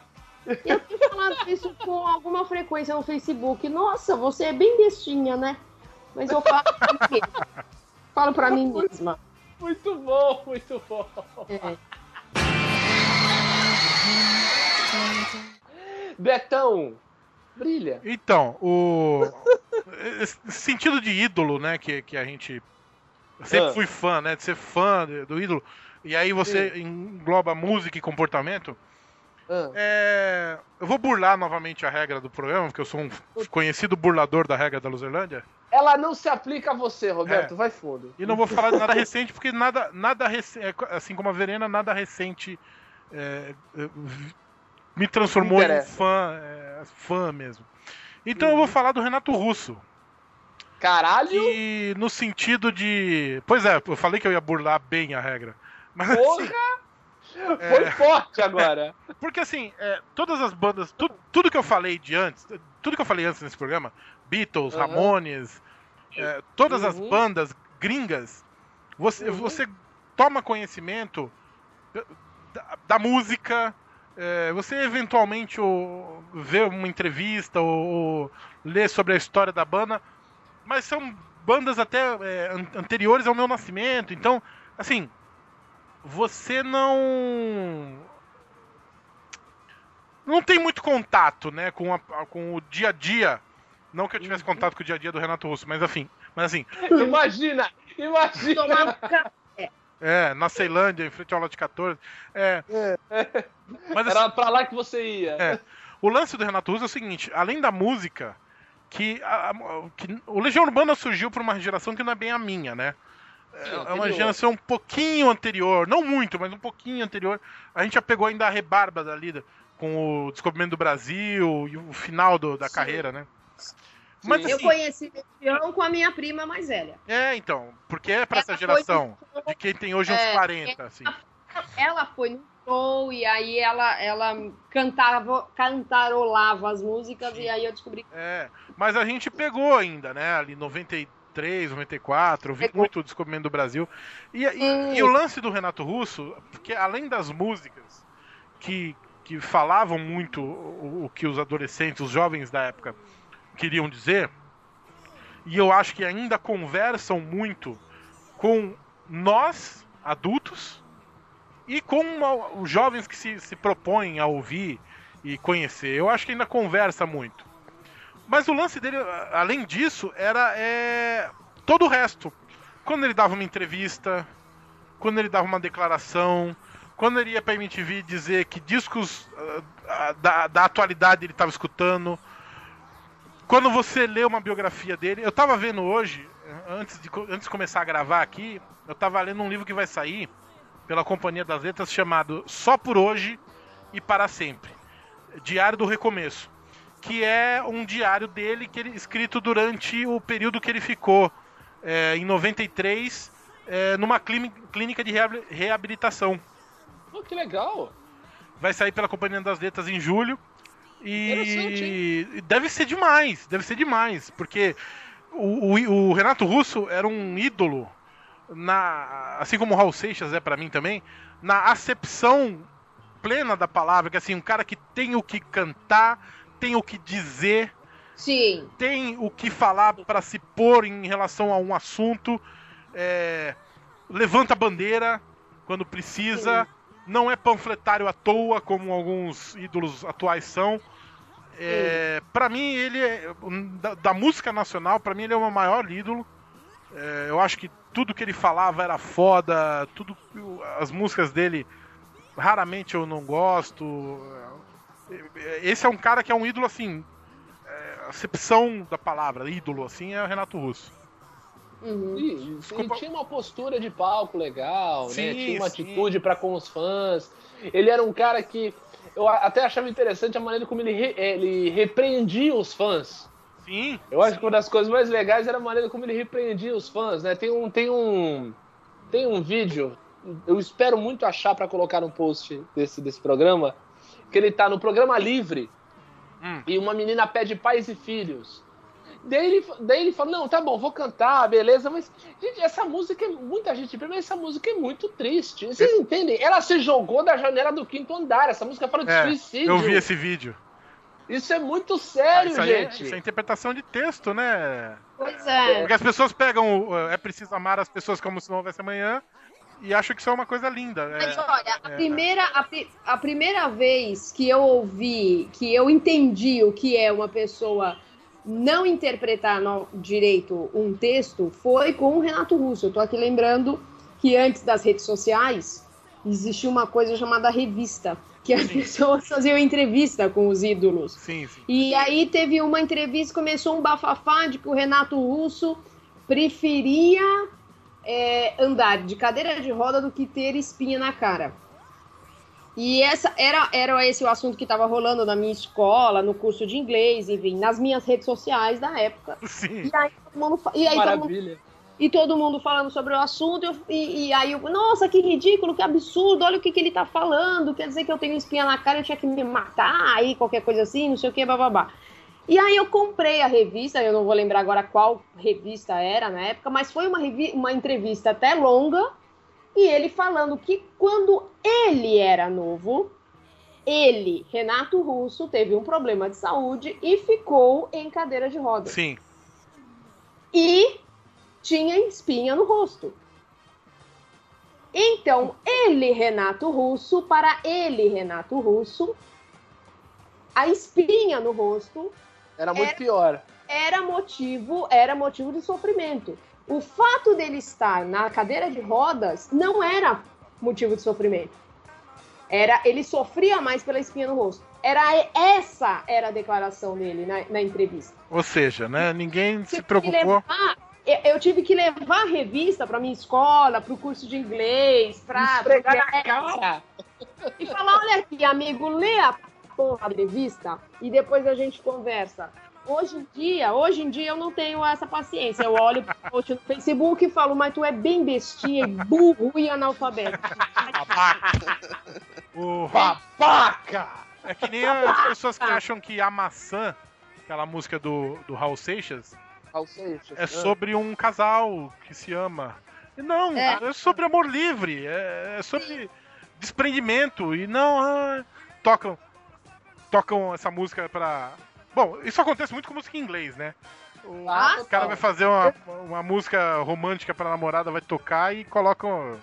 Eu tenho falado isso com alguma frequência no Facebook. Nossa, você é bem bestinha, né? Mas eu falo pra mim mesma. Falo pra mim mesma. Muito bom, muito bom. É. Betão, brilha. Então, o. sentido de ídolo, né? Que, que a gente. Eu sempre Ah. fui fã, né? De ser fã do ídolo. E aí você engloba música e comportamento. Ah, É, Eu vou burlar novamente a regra do programa, porque eu sou um conhecido burlador da regra da Luzerlândia. Ela não se aplica a você, Roberto, É. vai fundo. E não vou falar de nada recente, porque nada, nada recente, assim como a Verena, nada recente é, é, me transformou em Interessa. fã, é, fã mesmo. Então eu vou falar do Renato Russo. Caralho, E no sentido de. Pois é, eu falei que eu ia burlar bem a regra. Mas assim, porra! Foi forte agora. Porque assim, é, todas as bandas, tu- tudo que eu falei de antes, tudo que eu falei antes nesse programa, Beatles, Aham. Ramones, é, todas as Uhum. bandas gringas, você, Uhum. você toma conhecimento da, da música, é, você eventualmente o, vê uma entrevista ou, ou lê sobre a história da banda, mas são bandas até é, an- anteriores ao meu nascimento, então, assim, você não não tem muito contato, né, com, a- com o dia a dia. Não que eu tivesse contato com o dia a dia do Renato Russo, mas enfim, mas assim, Imagina, imagina. Tomar um café. é, na Ceilândia, em frente ao lote 14. É, mas assim, Era pra lá que você ia. É. o lance do Renato Russo é o seguinte: além da música, que, a- a- que o Legião Urbana surgiu por uma geração que não é bem a minha, né? É, é uma geração um pouquinho anterior, não muito, mas um pouquinho anterior. A gente já pegou ainda a rebarba da lida com o descobrimento do Brasil e o final do- da Sim. carreira, né? Mas Sim. Eu assim, conheci Legião com a minha prima mais velha. é, então, porque é pra essa geração de quem tem hoje uns É, 40, assim. Ela foi no show e aí ela, ela cantava, cantarolava as músicas e aí eu descobri É, mas a gente pegou ainda, né? Ali 93, 94, eu vi muito o Descobrimento do Brasil. E, e- e o lance do Renato Russo, porque além das músicas que, que falavam muito o, o que os adolescentes, os jovens da época queriam dizer, e eu acho que ainda conversam muito com nós, adultos, e com uma- os jovens que se, se propõem a ouvir e conhecer. Eu acho que ainda conversa muito. Mas o lance dele, além disso, era é, todo o resto. Quando ele dava uma entrevista, quando ele dava uma declaração, quando ele ia pra MTV dizer que discos ah, da, da atualidade ele estava escutando. Quando você lê uma biografia dele, eu tava vendo hoje, antes de, antes de começar a gravar aqui, eu tava lendo um livro que vai sair pela Companhia das Letras chamado Só por Hoje e Para Sempre. Diário do Recomeço que é um diário dele que ele escrito durante o período que ele ficou é, em 93 é, numa clíni- clínica de reabi- reabilitação. Pô, que legal. Vai sair pela Companhia das Letras em julho e deve ser demais, deve ser demais, porque o, o- o Renato Russo era um ídolo na, assim como o Raul Seixas é pra mim também, na acepção plena da palavra, que assim, um cara que tem o que cantar, tem o que dizer, Sim. tem o que falar para se pôr em relação a um assunto, é, levanta a bandeira quando precisa, não é panfletário à toa, como alguns ídolos atuais são. É, para mim, ele é, da, da música nacional, para mim, ele é o meu maior ídolo. É, eu acho que tudo que ele falava era foda, tudo as músicas dele raramente eu não gosto. Esse é um cara que é um ídolo assim acepção da palavra, ídolo, assim, é o Renato Russo. Uhum. E, e tinha uma postura de palco legal, né? Sim, Tinha uma sim. atitude pra com os fãs. Ele era um cara que eu até achava interessante a maneira como ele, re- ele repreendia os fãs. Sim. Eu acho que uma das coisas mais legais era a maneira como ele repreendia os fãs, né? Tem um tem um tem um vídeo, eu espero muito achar pra colocar no post desse desse programa, que ele tá no programa livre Hum. e uma menina pede pais e filhos. Daí ele, daí ele fala, não, tá bom, vou cantar, beleza, mas, gente, essa música é. Muita gente, primeiro, essa música é muito triste. Vocês entendem? Ela se jogou da janela do quinto andar. Essa música fala de É, suicídio. eu vi esse vídeo. Isso é muito Ah, sério, isso, aí é, gente. isso é interpretação de texto, né? Pois é. Porque as pessoas pegam o, é preciso amar as pessoas como se não houvesse amanhã e acham que isso é uma coisa linda. É, Mas olha, a é. primeira, a, a primeira vez que eu ouvi, que eu entendi o que é uma pessoa não interpretar no- direito um texto, foi com o Renato Russo. Eu tô aqui lembrando que antes das redes sociais existia uma coisa chamada revista, que as pessoas faziam entrevista com os ídolos. Sim, sim. E aí teve uma entrevista, começou um bafafá de que o Renato Russo preferia é, andar de cadeira de roda do que ter espinha na cara. E essa era, era esse o assunto que estava rolando na minha escola, no curso de inglês, enfim, nas minhas redes sociais da época. Sim. E aí todo mundo, e aí todo mundo e todo mundo falando sobre o assunto, eu- e, e aí eu, nossa, que ridículo, que absurdo, olha o que, que ele tá falando, quer dizer que eu tenho espinha na cara, eu tinha que me matar, aí qualquer coisa assim, não sei o que, bababá. E aí eu comprei a revista, eu não vou lembrar agora qual revista era na época, mas foi uma, uma entrevista até longa, e ele falando que quando ele era novo, ele, Renato Russo, teve um problema de saúde e ficou em cadeira de rodas Sim. e tinha espinha no rosto. Então, ele, Renato Russo, para ele, Renato Russo, a espinha no rosto Era muito É. pior. era motivo, era motivo de sofrimento. O fato dele estar na cadeira de rodas não era motivo de sofrimento. Era, ele sofria mais pela espinha no rosto. Era essa era a declaração dele na, na entrevista. Ou seja, né? Ninguém se preocupou. levar- eu- eu tive que levar a revista para minha escola, para o curso de inglês, para Esfregar na cara. e falar, olha aqui, amigo, lê a porra da revista e depois a gente conversa. Hoje em dia, hoje em dia eu não tenho essa paciência. Eu olho pro post no Facebook e falo, mas tu é bem bestinha, e burro e analfabeto. O- Babaca! É que nem as pessoas que acham que a maçã, aquela música do, do Raul Seixas, Raul Seixas. é Ah. sobre um casal que se ama. E não, É. é, sobre amor livre, é, é sobre desprendimento. E não, ah, tocam, tocam essa música pra. Bom, isso acontece muito com música em inglês, né? O, Ah, cara vai fazer uma, uma música romântica pra namorada, vai tocar e colocam.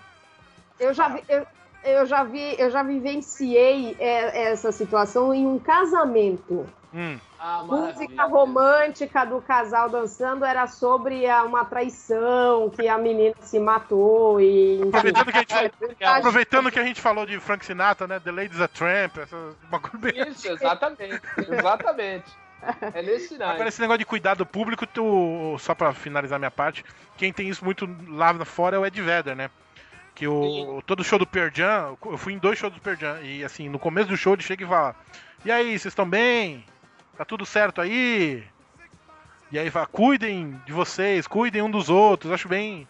Eu já vi, eu, eu já vi, eu já vivenciei é, essa situação em um casamento. Hum, Ah, Música romântica do casal dançando era sobre a- uma traição que a menina se matou e aproveitando, que a gente, Legal. aproveitando que a gente falou de Frank Sinatra, né? The Ladies a Tramp, essa, uma coisa bem Isso, exatamente. Exatamente. É nesse Agora, sinal. esse negócio de cuidado público, tu, só pra finalizar minha parte, quem tem isso muito lá fora é o Ed Vedder, né? Que o, todo show do Pearl Jam, eu fui em dois shows do Pearl Jam, e assim, no começo do show ele chega e fala: E aí, vocês estão bem? Tá tudo certo aí? E aí fala: Cuidem de vocês, cuidem um dos outros. Acho bem.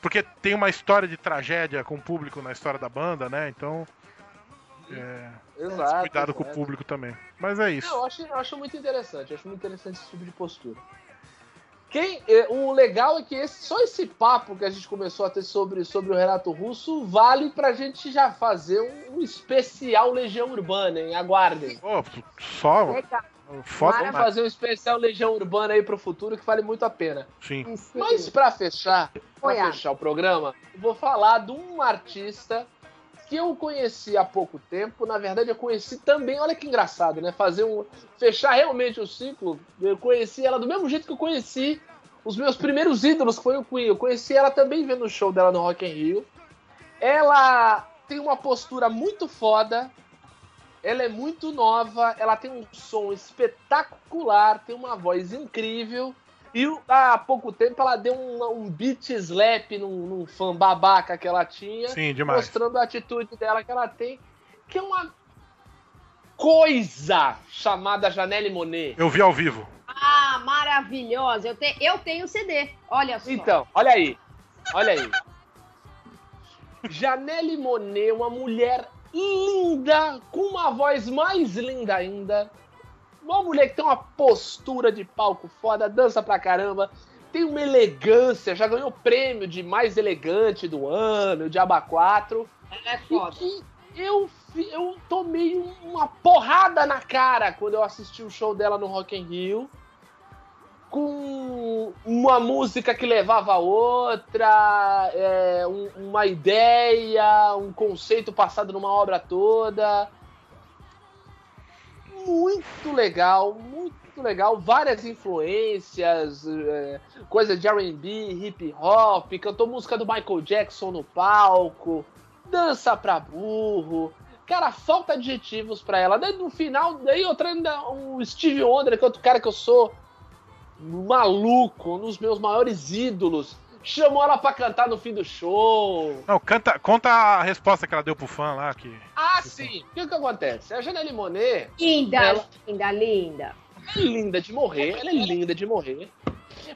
Porque tem uma história de tragédia com o público na história da banda, né? Então. É, Exato. cuidado com o exato. público também. Mas é isso. Não, eu acho, eu acho muito interessante, acho muito interessante esse tipo de postura. Quem, é, o legal é que esse- só esse papo que a gente começou a ter sobre, sobre o Renato Russo vale pra gente já fazer um, um especial Legião Urbana, hein? Aguardem. Pô, só. Legal. Foda Vamos demais. fazer um especial Legião Urbana aí pro futuro que vale muito a pena. Sim. Isso. Mas pra fechar, pra Olha. fechar o programa, eu vou falar de um artista que eu conheci há pouco tempo. Na verdade, eu conheci também. Olha que engraçado, né? Fazer um. Fechar realmente o ciclo. Eu conheci ela do mesmo jeito que eu conheci os meus primeiros ídolos, que foi o Queen. Eu conheci ela também vendo o show dela no Rock in Rio. Ela tem uma postura muito foda. Ela é muito nova, ela tem um som espetacular, tem uma voz incrível. E há pouco tempo ela deu um, um beat slap num, num fã babaca que ela tinha, Sim, demais. mostrando a atitude dela que ela tem, que é uma coisa chamada Janelle Monet. Eu vi ao vivo. Ah, maravilhosa. Eu, te, eu tenho CD. Olha só. Então, olha aí. Olha aí. Janelle Monet, uma mulher linda, com uma voz mais linda ainda. Uma mulher que tem uma postura de palco foda, dança pra caramba, tem uma elegância, já ganhou prêmio de mais elegante do ano, de Aba 4. Ela é E foda. que eu, eu tomei uma porrada na cara quando eu assisti o show dela no Rock in Rio. Com uma música que levava a outra, é, um- uma ideia, um conceito passado numa obra toda. Muito legal, muito legal. Várias influências, é, coisa de RB, hip hop, cantou música do Michael Jackson no palco dança pra burro. Cara, falta adjetivos pra ela. Daí no final, daí outra ainda, o Steve Wonder, que é outro cara que eu sou maluco, um dos meus maiores ídolos, chamou ela pra cantar no fim do show. Não, canta, conta a resposta que ela deu pro fã lá. Que... Ah, sim! O que que acontece? A Janelle Monet Linda, Ela- linda, linda. é linda de morrer, ela é linda de morrer.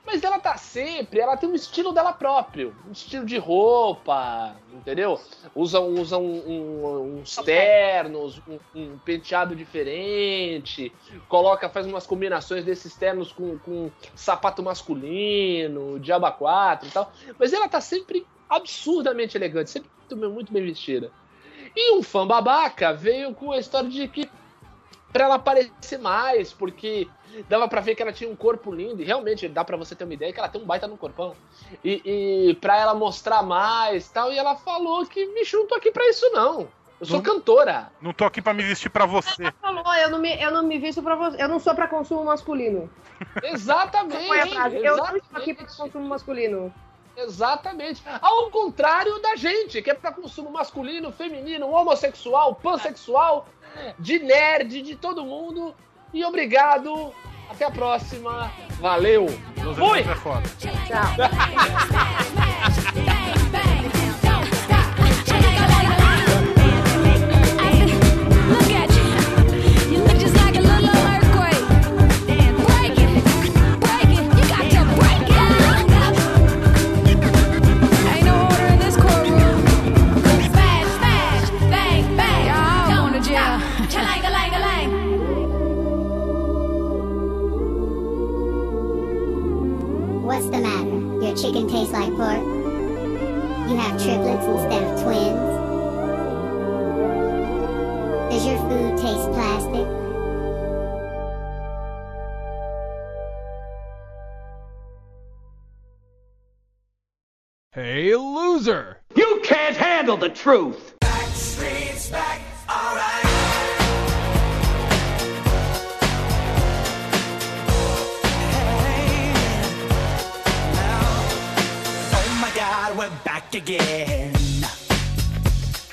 Mas ela tá sempre, ela tem um estilo dela próprio, um estilo de roupa, entendeu? Usa, usa um- um- uns ternos, um, um penteado diferente, coloca, faz umas combinações desses ternos com, com sapato masculino, diaba 4 e tal. Mas ela tá sempre absurdamente elegante, sempre muito bem, muito bem vestida. E um fã babaca veio com a história de que pra ela aparecer mais, porque dava pra ver que ela tinha um corpo lindo, e realmente dá pra você ter uma ideia que ela tem um baita no corpão. E, e pra ela mostrar mais tal, e ela falou que, bicho, não tô aqui pra isso não. Eu sou Não- cantora. Não tô aqui pra me vestir pra você. Ela falou, eu não me, eu não me visto pra você. Eu não sou pra consumo masculino. Exatamente. Frase. Eu não estou aqui pra exatamente. consumo masculino. Exatamente. Ao contrário da gente, que é pra consumo masculino, feminino, homossexual, pansexual, de nerd, de todo mundo. E obrigado. Até a próxima. Valeu. Fui. Angeles like pork? You have triplets instead of twins? Does your food taste plastic? Hey, loser! You can't handle the truth.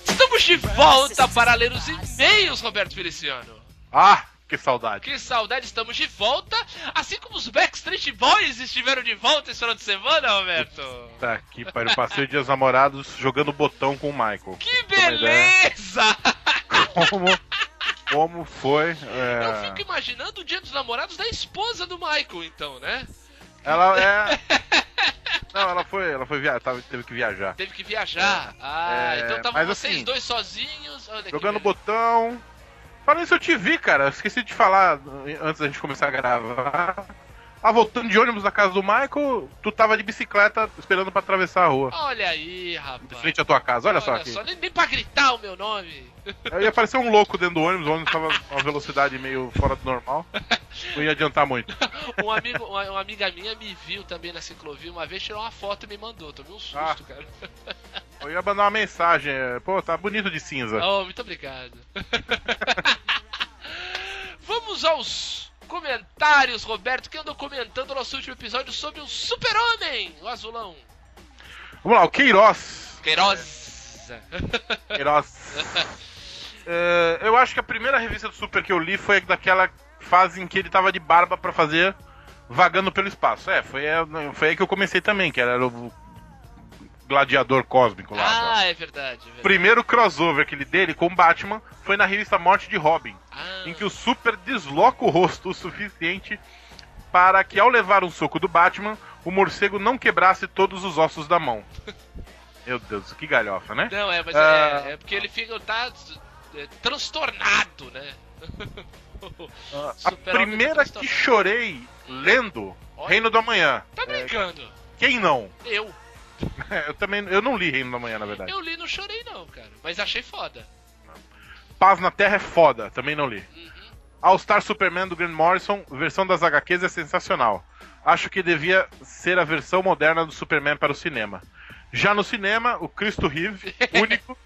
Estamos de volta para ler os e-mails, Roberto Feliciano. Ah, que saudade. Que saudade, estamos de volta. Assim como os Backstreet Boys estiveram de volta esse final de semana, Roberto. Tá aqui. Eu passei o dia dos namorados jogando botão com o Michael. Que ideia beleza! Como, como foi. Eu é, fico imaginando o dia dos namorados da esposa do Michael, então, né? Ela é. Não, ela foi, ela foi via... tava, teve que viajar. Teve que viajar. Ah, É, então estavam mas vocês assim, dois sozinhos. Olha Jogando botão. Falando isso, eu te vi, cara. Esqueci de falar antes da gente começar a gravar. Ah, voltando de ônibus da casa do Michael, tu tava de bicicleta esperando pra atravessar a rua. Olha aí, De rapaz. frente à tua casa, olha, só aqui. nem, nem pra gritar o meu nome. Aí ia aparecer um louco dentro do ônibus, o ônibus tava a uma velocidade meio fora do normal. Não ia adiantar muito. Um amigo, uma, uma amiga minha me viu também na ciclovia uma vez, tirou uma foto e me mandou. Tomei um susto, Ah. cara. Eu ia mandar uma mensagem, é, pô, tá bonito de cinza. Oh, muito obrigado. Vamos aos comentários, Roberto, que andou comentando o nosso último episódio sobre o Super-Homem, o azulão. Vamos lá, o Queiroz. Queiroz. Queiroz. É, eu acho que a primeira revista do Super que eu li foi daquela fase em que ele tava de barba pra fazer Vagando pelo Espaço. É, foi, é, foi aí que eu comecei também, que era o Gladiador Cósmico lá. Ah, é verdade. É verdade. primeiro crossover aquele dele com Batman foi na revista Morte de Robin, Ah, em que o Super desloca o rosto o suficiente para que ao levar um soco do Batman, o morcego não quebrasse todos os ossos da mão. Meu Deus, que galhofa, né? Não, é, mas Ah. é, é porque ele fica tá é, transtornado, né? A Super-Homem primeira que chorei lendo Olha. Reino do Amanhã. Tá brincando? Quem não? Eu. Eu também eu não li Reino do Amanhã, na verdade. Eu li e não chorei não, cara. Mas achei foda. Paz na Terra é foda, também não li. Uhum. All Star Superman do Grant Morrison, versão das HQs é sensacional. Acho que devia ser a versão moderna do Superman para o cinema. Já no cinema, o Cristo Reeve, único,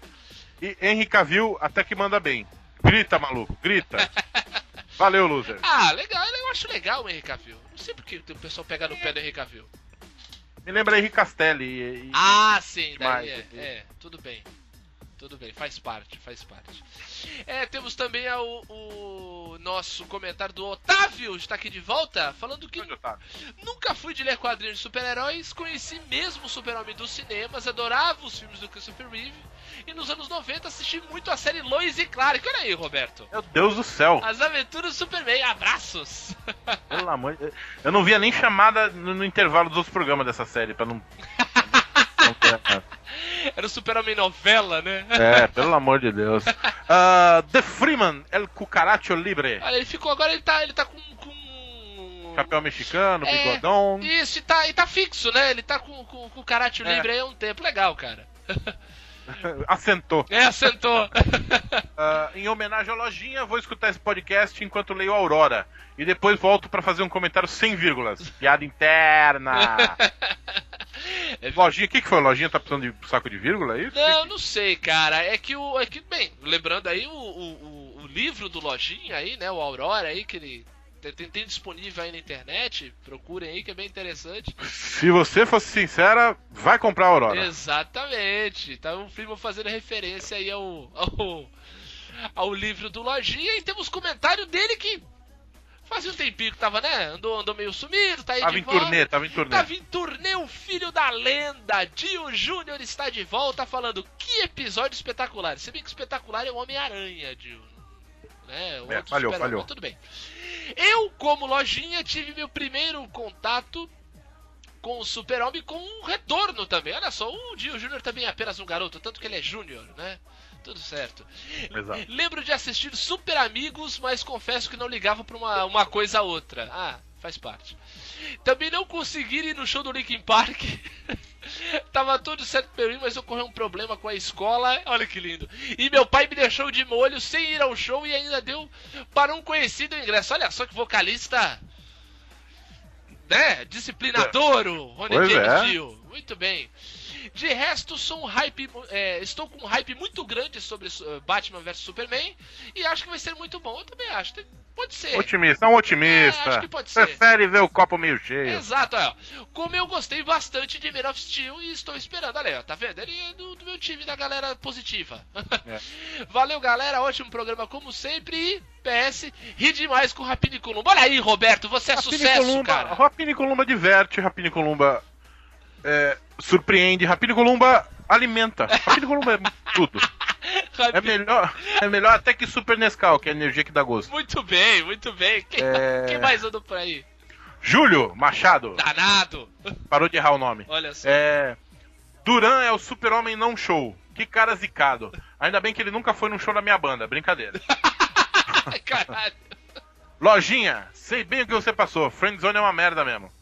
e Henry Cavill até que manda bem. Grita, maluco, grita. Valeu, loser. Ah, legal, eu acho legal o Henry Cavill. Não sei porque o pessoal pega no pé do Henry Cavill. Me lembra Henry Castelli. E, Ah, sim, demais, daí é, assim. é, tudo bem. Tudo bem, faz parte, faz parte. É, temos também o, o nosso comentário do Otávio, está aqui de volta, falando que nunca fui de ler quadrinhos de super-heróis, conheci mesmo o Super-Homem dos cinemas, adorava os filmes do Christopher Reeve, e nos anos 90 assisti muito a série Lois e Clark. Olha aí, Roberto. Meu Deus do céu. As aventuras do Superman, abraços! Pelo amor de... Eu não via nem chamada no, no intervalo dos outros programas dessa série, pra não. Era o Super-Homem novela, né? É, pelo amor de Deus. Ah, The Freeman, El Cucaracho Libre. Olha, ele ficou agora, ele tá, ele tá com... com... Chapéu mexicano, É, bigodão. Isso, e tá, e tá fixo, né? Ele tá com, com, com o Karate É. Libre aí há um tempo. Legal, cara. Assentou. É, assentou. Ah, em homenagem à lojinha, vou escutar esse podcast enquanto leio Aurora. E depois volto pra fazer um comentário sem vírgulas. Piada interna. É lojinha, o que, que foi? Lojinha tá precisando de saco de vírgula? É isso? Não, não sei, cara. É que o. É que, bem, lembrando aí o, o, o- o livro do Lojinha aí, né? O Aurora aí, que ele tem, tem- disponível aí na internet. Procurem aí que é bem interessante. Se você fosse sincera, vai comprar a Aurora. Exatamente. Tá o primo fazendo referência aí ao, ao, ao livro do Lojinha. E temos comentário dele que fazia um tempinho que tava, né? Andou, andou meio sumido, tá aí Tava de em volta. turnê, tava em turnê. Tava em turnê, o filho da lenda, Dio Júnior está de volta falando que episódio espetacular. Se bem que espetacular é o Homem-Aranha, Dio. Né? O É, outro falhou, falhou. Tudo bem. Eu, como lojinha, tive meu primeiro contato com o Super-Homem com um retorno também. Olha só, o Dio Júnior também é apenas um garoto, tanto que ele é Júnior, né? Tudo certo. Exato. Lembro de assistir Super Amigos, mas confesso que não ligava pra uma, uma coisa a outra. Ah, faz parte. Também não consegui ir no show do Linkin Park. Tava tudo certo pra ir, mas ocorreu um problema com a escola. Olha que lindo. E meu pai me deixou de molho sem ir ao show e ainda deu para um conhecido ingresso. Olha só que vocalista. Né? Disciplinador, o Rony Pois James é. Muito bem. De resto, sou um hype, é, estou com um hype muito grande sobre eh, Batman vs Superman e acho que vai ser muito bom. Eu também acho. Tem- Pode ser. Otimista, é um otimista. É, acho que pode ser. Prefere ver o copo meio cheio. Exato, ó. Como eu gostei bastante de Man of Steel e estou esperando. Olha aí, ó, tá vendo? Ele é do, do meu time da galera positiva. É. Valeu, galera. Ótimo programa, como sempre. E PS, ri demais com o Rapini Columba. Olha aí, Roberto, você é Rapini sucesso, Columba, cara. Rapini Columba diverte, Rapini Columba é, surpreende, Rapini Columba alimenta. Rapini Columba é tudo. É melhor, é melhor até que Super Nescau, que é a energia que dá gosto. Muito bem, muito bem. Quem, É. quem mais andou por aí? Júlio Machado, Danado. parou de errar o nome. Olha só. É, Duran é o super-homem não show. Que cara zicado. Ainda bem que ele nunca foi num show da minha banda, brincadeira. Caralho. Lojinha, sei bem o que você passou. Friendzone é uma merda mesmo.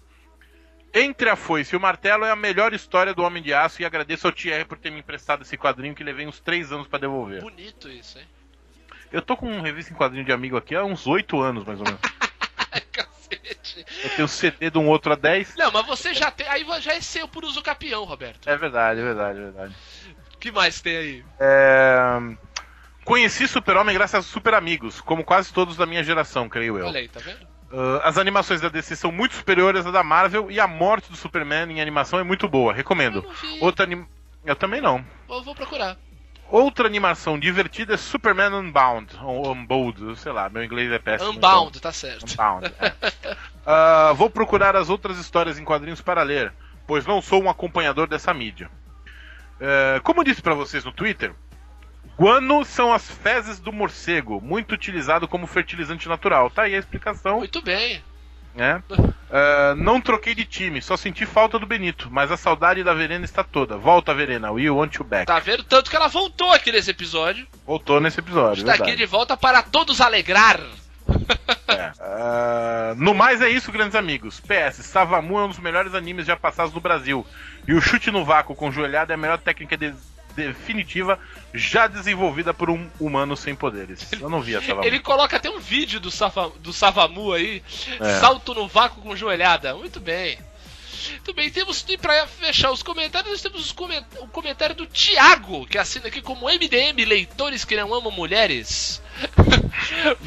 Entre a foice e o martelo é a melhor história do Homem de Aço e agradeço ao Thierry por ter me emprestado esse quadrinho que levei uns 3 anos pra devolver. Bonito isso, hein? Eu tô com um revista em quadrinho de amigo aqui há uns 8 anos, mais ou menos. Cacete. Eu tenho CD de um outro há 10. Não, mas você já tem. Aí já é seu por uso capião, Roberto. É verdade, é verdade, é verdade. O que mais tem aí? É... Conheci Super-Homem graças a Super Amigos, como quase todos da minha geração, creio eu. Olha aí, tá vendo? Uh, as animações da DC são muito superiores à da Marvel e a morte do Superman em animação é muito boa, recomendo. Eu. Outra anim... Eu também não. Eu vou procurar. Outra animação divertida é Superman Unbound, ou Unbound, sei lá, meu inglês é péssimo. Unbound, tá certo. Unbound, é. Ah, vou procurar as outras histórias em quadrinhos para ler, pois não sou um acompanhador dessa mídia. Eh, como eu disse para vocês no Twitter, guano são as fezes do morcego, muito utilizado como fertilizante natural. Tá aí a explicação. Muito bem. né? Ah, não troquei de time, só senti falta do Benito, mas a saudade da Verena está toda. Volta, Verena, we want you back. Tá vendo? Tanto que ela voltou aqui nesse episódio. Voltou nesse episódio. Está aqui de volta para todos alegrar. É. Ah, no mais é isso, grandes amigos. PS, Savamu é um dos melhores animes já passados no Brasil. E o chute no vácuo com joelhada é a melhor técnica de- definitiva já desenvolvida por um humano sem poderes. Eu não vi a Savamu. Ele coloca até um vídeo do, Safa, do Savamu aí. É. Salto no vácuo com joelhada. Muito bem. Muito bem, temos e pra fechar os comentários, nós temos os coment- o comentário do Thiago, que assina aqui como MDM, leitores que não amam mulheres.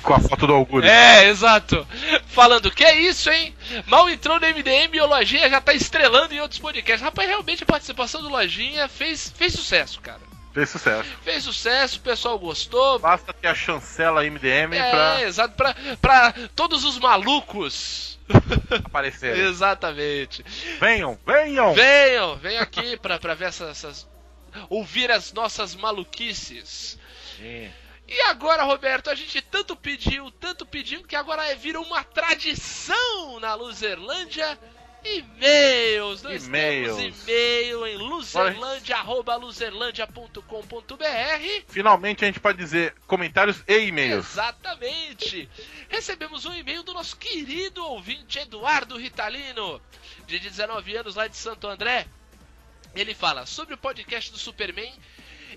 Com a foto do Augusto. É, exato. Falando, que é isso, hein? Mal entrou no MDM e o Lojinha já tá estrelando em outros podcasts. Rapaz, realmente a participação do Lojinha fez, fez sucesso, cara. Fez sucesso. Fez sucesso, o pessoal gostou. Basta ter a chancela MDM É, pra exato, pra, pra todos os malucos. aparecer. Exatamente. Venham, venham! Venham, venham aqui pra, pra ver essas, essas- ouvir as nossas maluquices. E agora, Roberto, a gente tanto pediu, tanto pediu, que agora é- virou uma tradição na Luzerlândia. E-mails, nós E-mails. temos e-mail em luzerlândia.com.br. Finalmente a gente pode dizer comentários e e-mails. Exatamente! Recebemos um e-mail do nosso querido ouvinte Eduardo Ritalino, de 19 anos, lá de Santo André. Ele fala: sobre o podcast do Superman,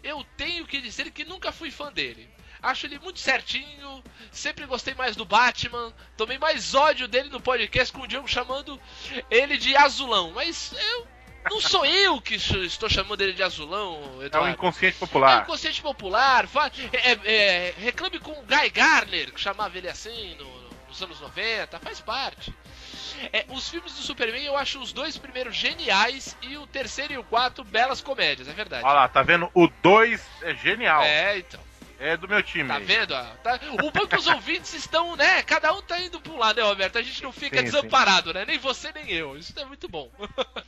eu tenho que dizer que nunca fui fã dele. Acho ele muito certinho, sempre gostei mais do Batman, tomei mais ódio dele no podcast com o Diogo chamando ele de azulão, mas eu. Não sou eu que estou chamando ele de azulão, É o Eduardo. inconsciente É popular. inconsciente popular. é- é- reclame com o Guy Garner, que chamava ele assim no- nos anos 90, faz parte. É, os filmes do Superman eu acho os dois primeiros geniais e o terceiro e o quarto belas comédias, é verdade. Olha lá, tá vendo? O 2 é genial. É, então. É do meu time. Tá vendo? ó? Tá- O bom que os ouvintes estão, né? Cada um tá indo pra um lado, né, Roberto? A gente não fica Sim, desamparado, né? Nem você nem eu. Isso é muito bom.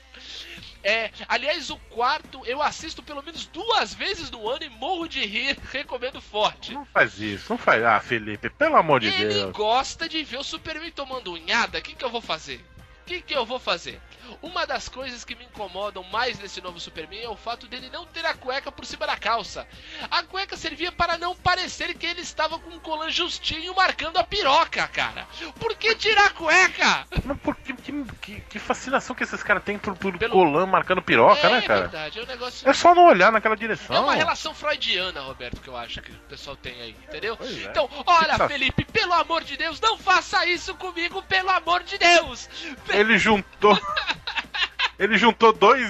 É, aliás, o quarto eu assisto pelo menos duas vezes no ano e morro de rir, recomendo forte. Não faz isso, não faz. Ah, Felipe, pelo amor de Ele Deus. gosta de ver o Superman tomando unhada. O que, que eu vou fazer? O que, que eu vou fazer? Uma das coisas que me incomodam mais nesse novo Superman é o fato dele não ter a cueca por cima da calça. A cueca servia para não parecer que ele estava com um colã justinho marcando a piroca, cara. Por que tirar a cueca? Mas por que, que, que- que fascinação que esses caras têm por, por Pelo- colã marcando piroca, é né, cara? verdade, é um negócio. É só não olhar naquela direção. É uma relação freudiana, Roberto, que eu acho que o pessoal tem aí, entendeu? É. Então, olha, Fixa- Felipe, pelo amor de Deus, não faça isso comigo, pelo amor de Deus! Ele juntou. ele juntou dois,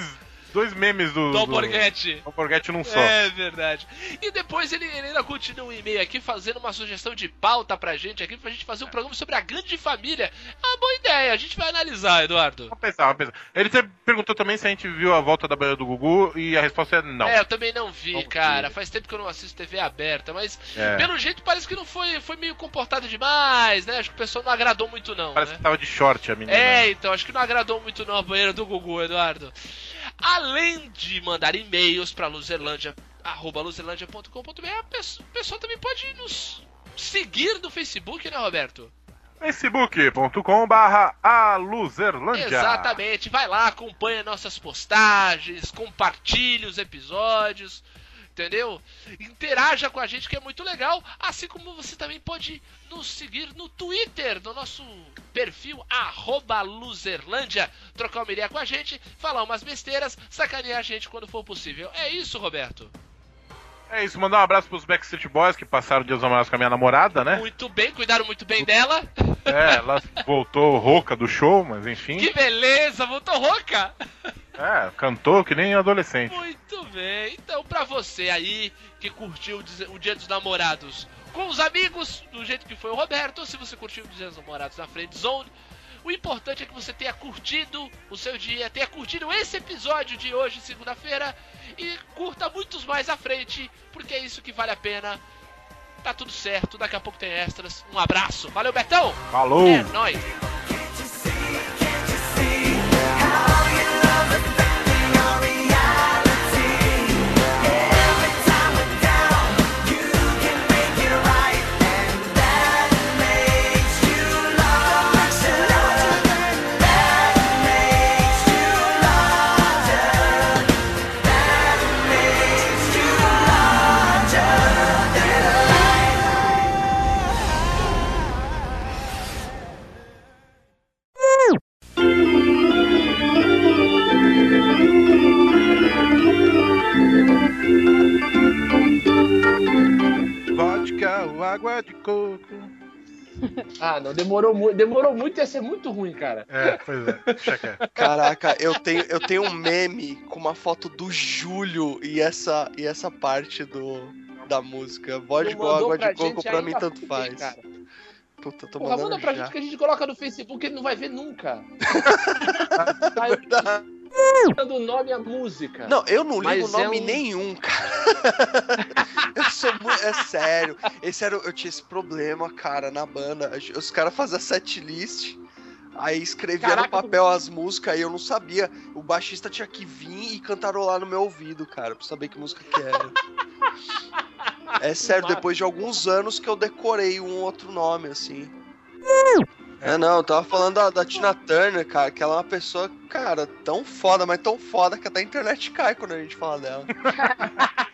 dois memes do. Do Alborguete. Do Alborguete num só. É verdade. E depois ele, ele ainda continua um e-mail aqui fazendo uma sugestão de pauta pra gente aqui, pra gente fazer um programa sobre a grande família. É uma boa ideia, a gente vai analisar, Eduardo. Vamos pensar, vamos pensar. Ele perguntou também se a gente viu a volta da banheira do Gugu e a resposta é não. É, eu também não vi, Não cara. vi. Faz tempo que eu não assisto TV aberta, mas É. pelo jeito parece que não foi, foi meio comportado demais, né? Acho que o pessoal não agradou muito, não. Parece né? que tava de short a menina. É, então, acho que não agradou muito não a banheira do Gugu, Eduardo. Além de mandar e-mails pra luzerlândia, arroba luzerlândia.com.br, a pesso- o pessoal também pode nos seguir no Facebook, né, Roberto? facebook.com barra aluzerlândia. Exatamente, vai lá, acompanha nossas postagens, compartilhe os episódios, entendeu? Interaja com a gente que é muito legal, assim como você também pode nos seguir no Twitter, no nosso perfil Luzerlândia, trocar uma ideia com a gente, falar umas besteiras, sacanear a gente quando for possível. É isso, Roberto. É isso, mandar um abraço pros Backstreet Boys que passaram o Dia dos Namorados com a minha namorada, né? Muito bem, cuidaram muito bem dela. É, ela voltou rouca do show, mas enfim. Que beleza, voltou rouca. É, cantou que nem adolescente. Muito bem. Então, pra você aí que curtiu o Dia dos Namorados com os amigos, do jeito que foi o Roberto, ou se você curtiu o Dia dos Namorados na Friend Zone, O importante é que você tenha curtido o seu dia, tenha curtido esse episódio de hoje, segunda-feira, e curta muitos mais à frente, porque é isso que vale a pena. Tá tudo certo, daqui a pouco tem extras. Um abraço. Valeu, Betão! Falou! É nóis! Água de coco. Ah, não, demorou muito, demorou muito ia ser muito ruim, cara. É, pois é. Caraca, eu tenho, eu tenho um meme com uma foto do Júlio e essa, e essa parte do, da música. Ou mandou água de coco pra mim tanto faz. cara? Puta, tô Porra, manda pra já. gente que a gente coloca no Facebook, ele não vai ver nunca. Tá Verdade. Dando nome à música. Não, eu não ligo Mas é nome um- nenhum, cara. eu sou muito. É sério. Esse era, eu tinha esse problema, cara, na banda. Os caras faziam set list. Aí escrevia Caraca, no papel as músicas e eu não sabia. O baixista tinha que vir e cantarolar no meu ouvido, cara, pra saber que música que era. É sério, depois de alguns anos que eu decorei um outro nome, assim. É, não, eu tava falando da, da Tina Turner, cara, que ela é uma pessoa, cara, tão foda, mas tão foda que até a internet cai quando a gente fala dela.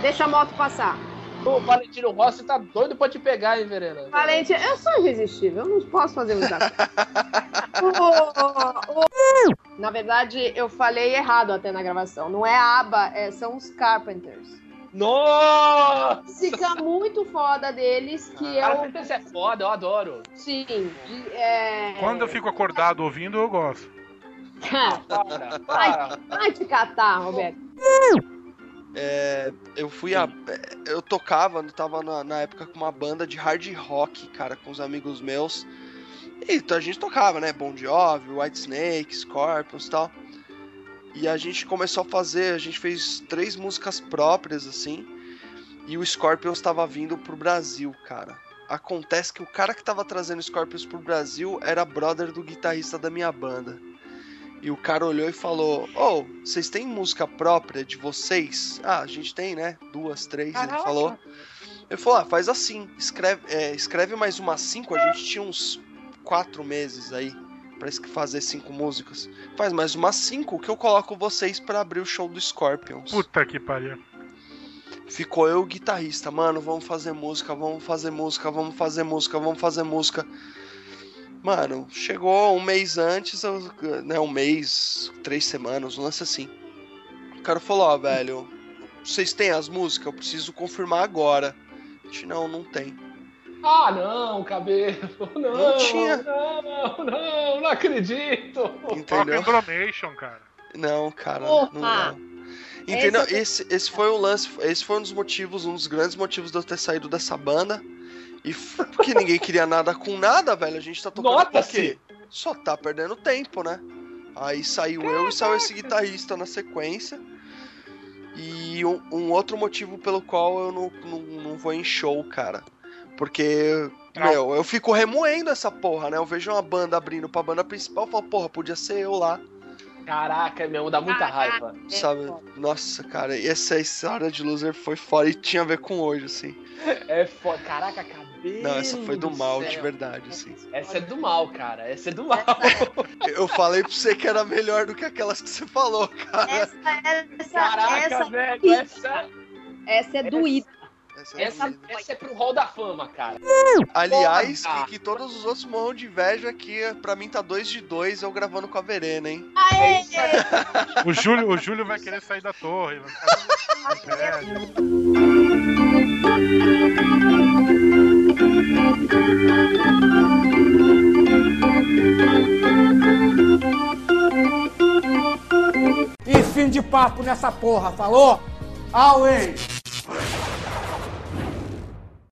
Deixa a moto passar. O Valentino Rossi tá doido pra te pegar, hein, Verena? Valente, eu sou irresistível, eu não posso fazer um o- Na verdade, eu falei errado até na gravação. Não é a aba, é- são os Carpenters. Nossa! Fica muito foda deles que Cara, eu. é foda, eu adoro. Sim. é... Quando eu fico acordado ouvindo, eu gosto. Para, para. Vai, vai te catar, Roberto. É, eu fui a. Eu tocava, eu tava na, na época com uma banda de hard rock, cara, com os amigos meus. E então a gente tocava, né? Bon Jovi, White Snake, Scorpions e tal. E a gente começou a fazer, a gente fez três músicas próprias, assim. E o Scorpions tava vindo pro Brasil, cara. Acontece que o cara que tava trazendo Scorpions pro Brasil era brother do guitarrista da minha banda. E o cara olhou e falou: Ô, vocês têm música própria de vocês? Ah, a gente tem, né? Duas, três, ele Caraca. falou. Ele falou: ah, faz assim, escreve, é, escreve mais umas cinco. A gente tinha uns quatro meses aí pra es- fazer cinco músicas. Faz mais umas cinco que eu coloco vocês pra abrir o show do Scorpions. Puta que pariu. Ficou eu o guitarrista, mano, vamos fazer música, vamos fazer música, vamos fazer música, vamos fazer música. Mano, chegou um mês antes, né, um mês, três semanas, um lance assim. O cara falou, ó, velho, vocês têm as músicas? Eu preciso confirmar agora. A gente, não, não tem. Ah, não, cabelo. Não, Não tinha. Não, não, não acredito. Toca Entendeu? Embromation, cara. Não, cara, Porra! não, não. Entendeu? Esse é Esse, esse foi o lance, esse foi um dos motivos, um dos grandes motivos de eu ter saído dessa banda. E porque ninguém queria nada com nada, velho. A gente tá tocando por Nota-se. quê? Só tá perdendo tempo, né? Aí saiu eu e saiu esse guitarrista na sequência. E um, um outro motivo pelo qual eu não, não, não vou em show, cara. Porque, meu, eu fico remoendo essa porra, né? Eu vejo uma banda abrindo pra banda principal e falo, porra, podia ser eu lá. Caraca, meu, dá muita raiva. É Sabe? Nossa, cara, e essa história de loser foi fora e tinha a ver com hoje, assim. É foda. Caraca, cabelo. Não, essa foi do mal, de céu. verdade, assim. Essa é do mal, cara. Essa é do mal. Eu falei pra você que era melhor do que aquelas que você falou, cara. Essa, essa, Caraca, essa, velho. Essa, essa é doída. Essa é essa, essa é pro Hall da Fama, cara. Aliás, Porra. que, que todos os outros morram de inveja que pra mim tá 2 de 2 eu gravando com a Verena, hein? É isso aí. O Júlio, o Júlio vai querer sair da torre. Vai ficar. E fim de papo nessa porra, falou? Away!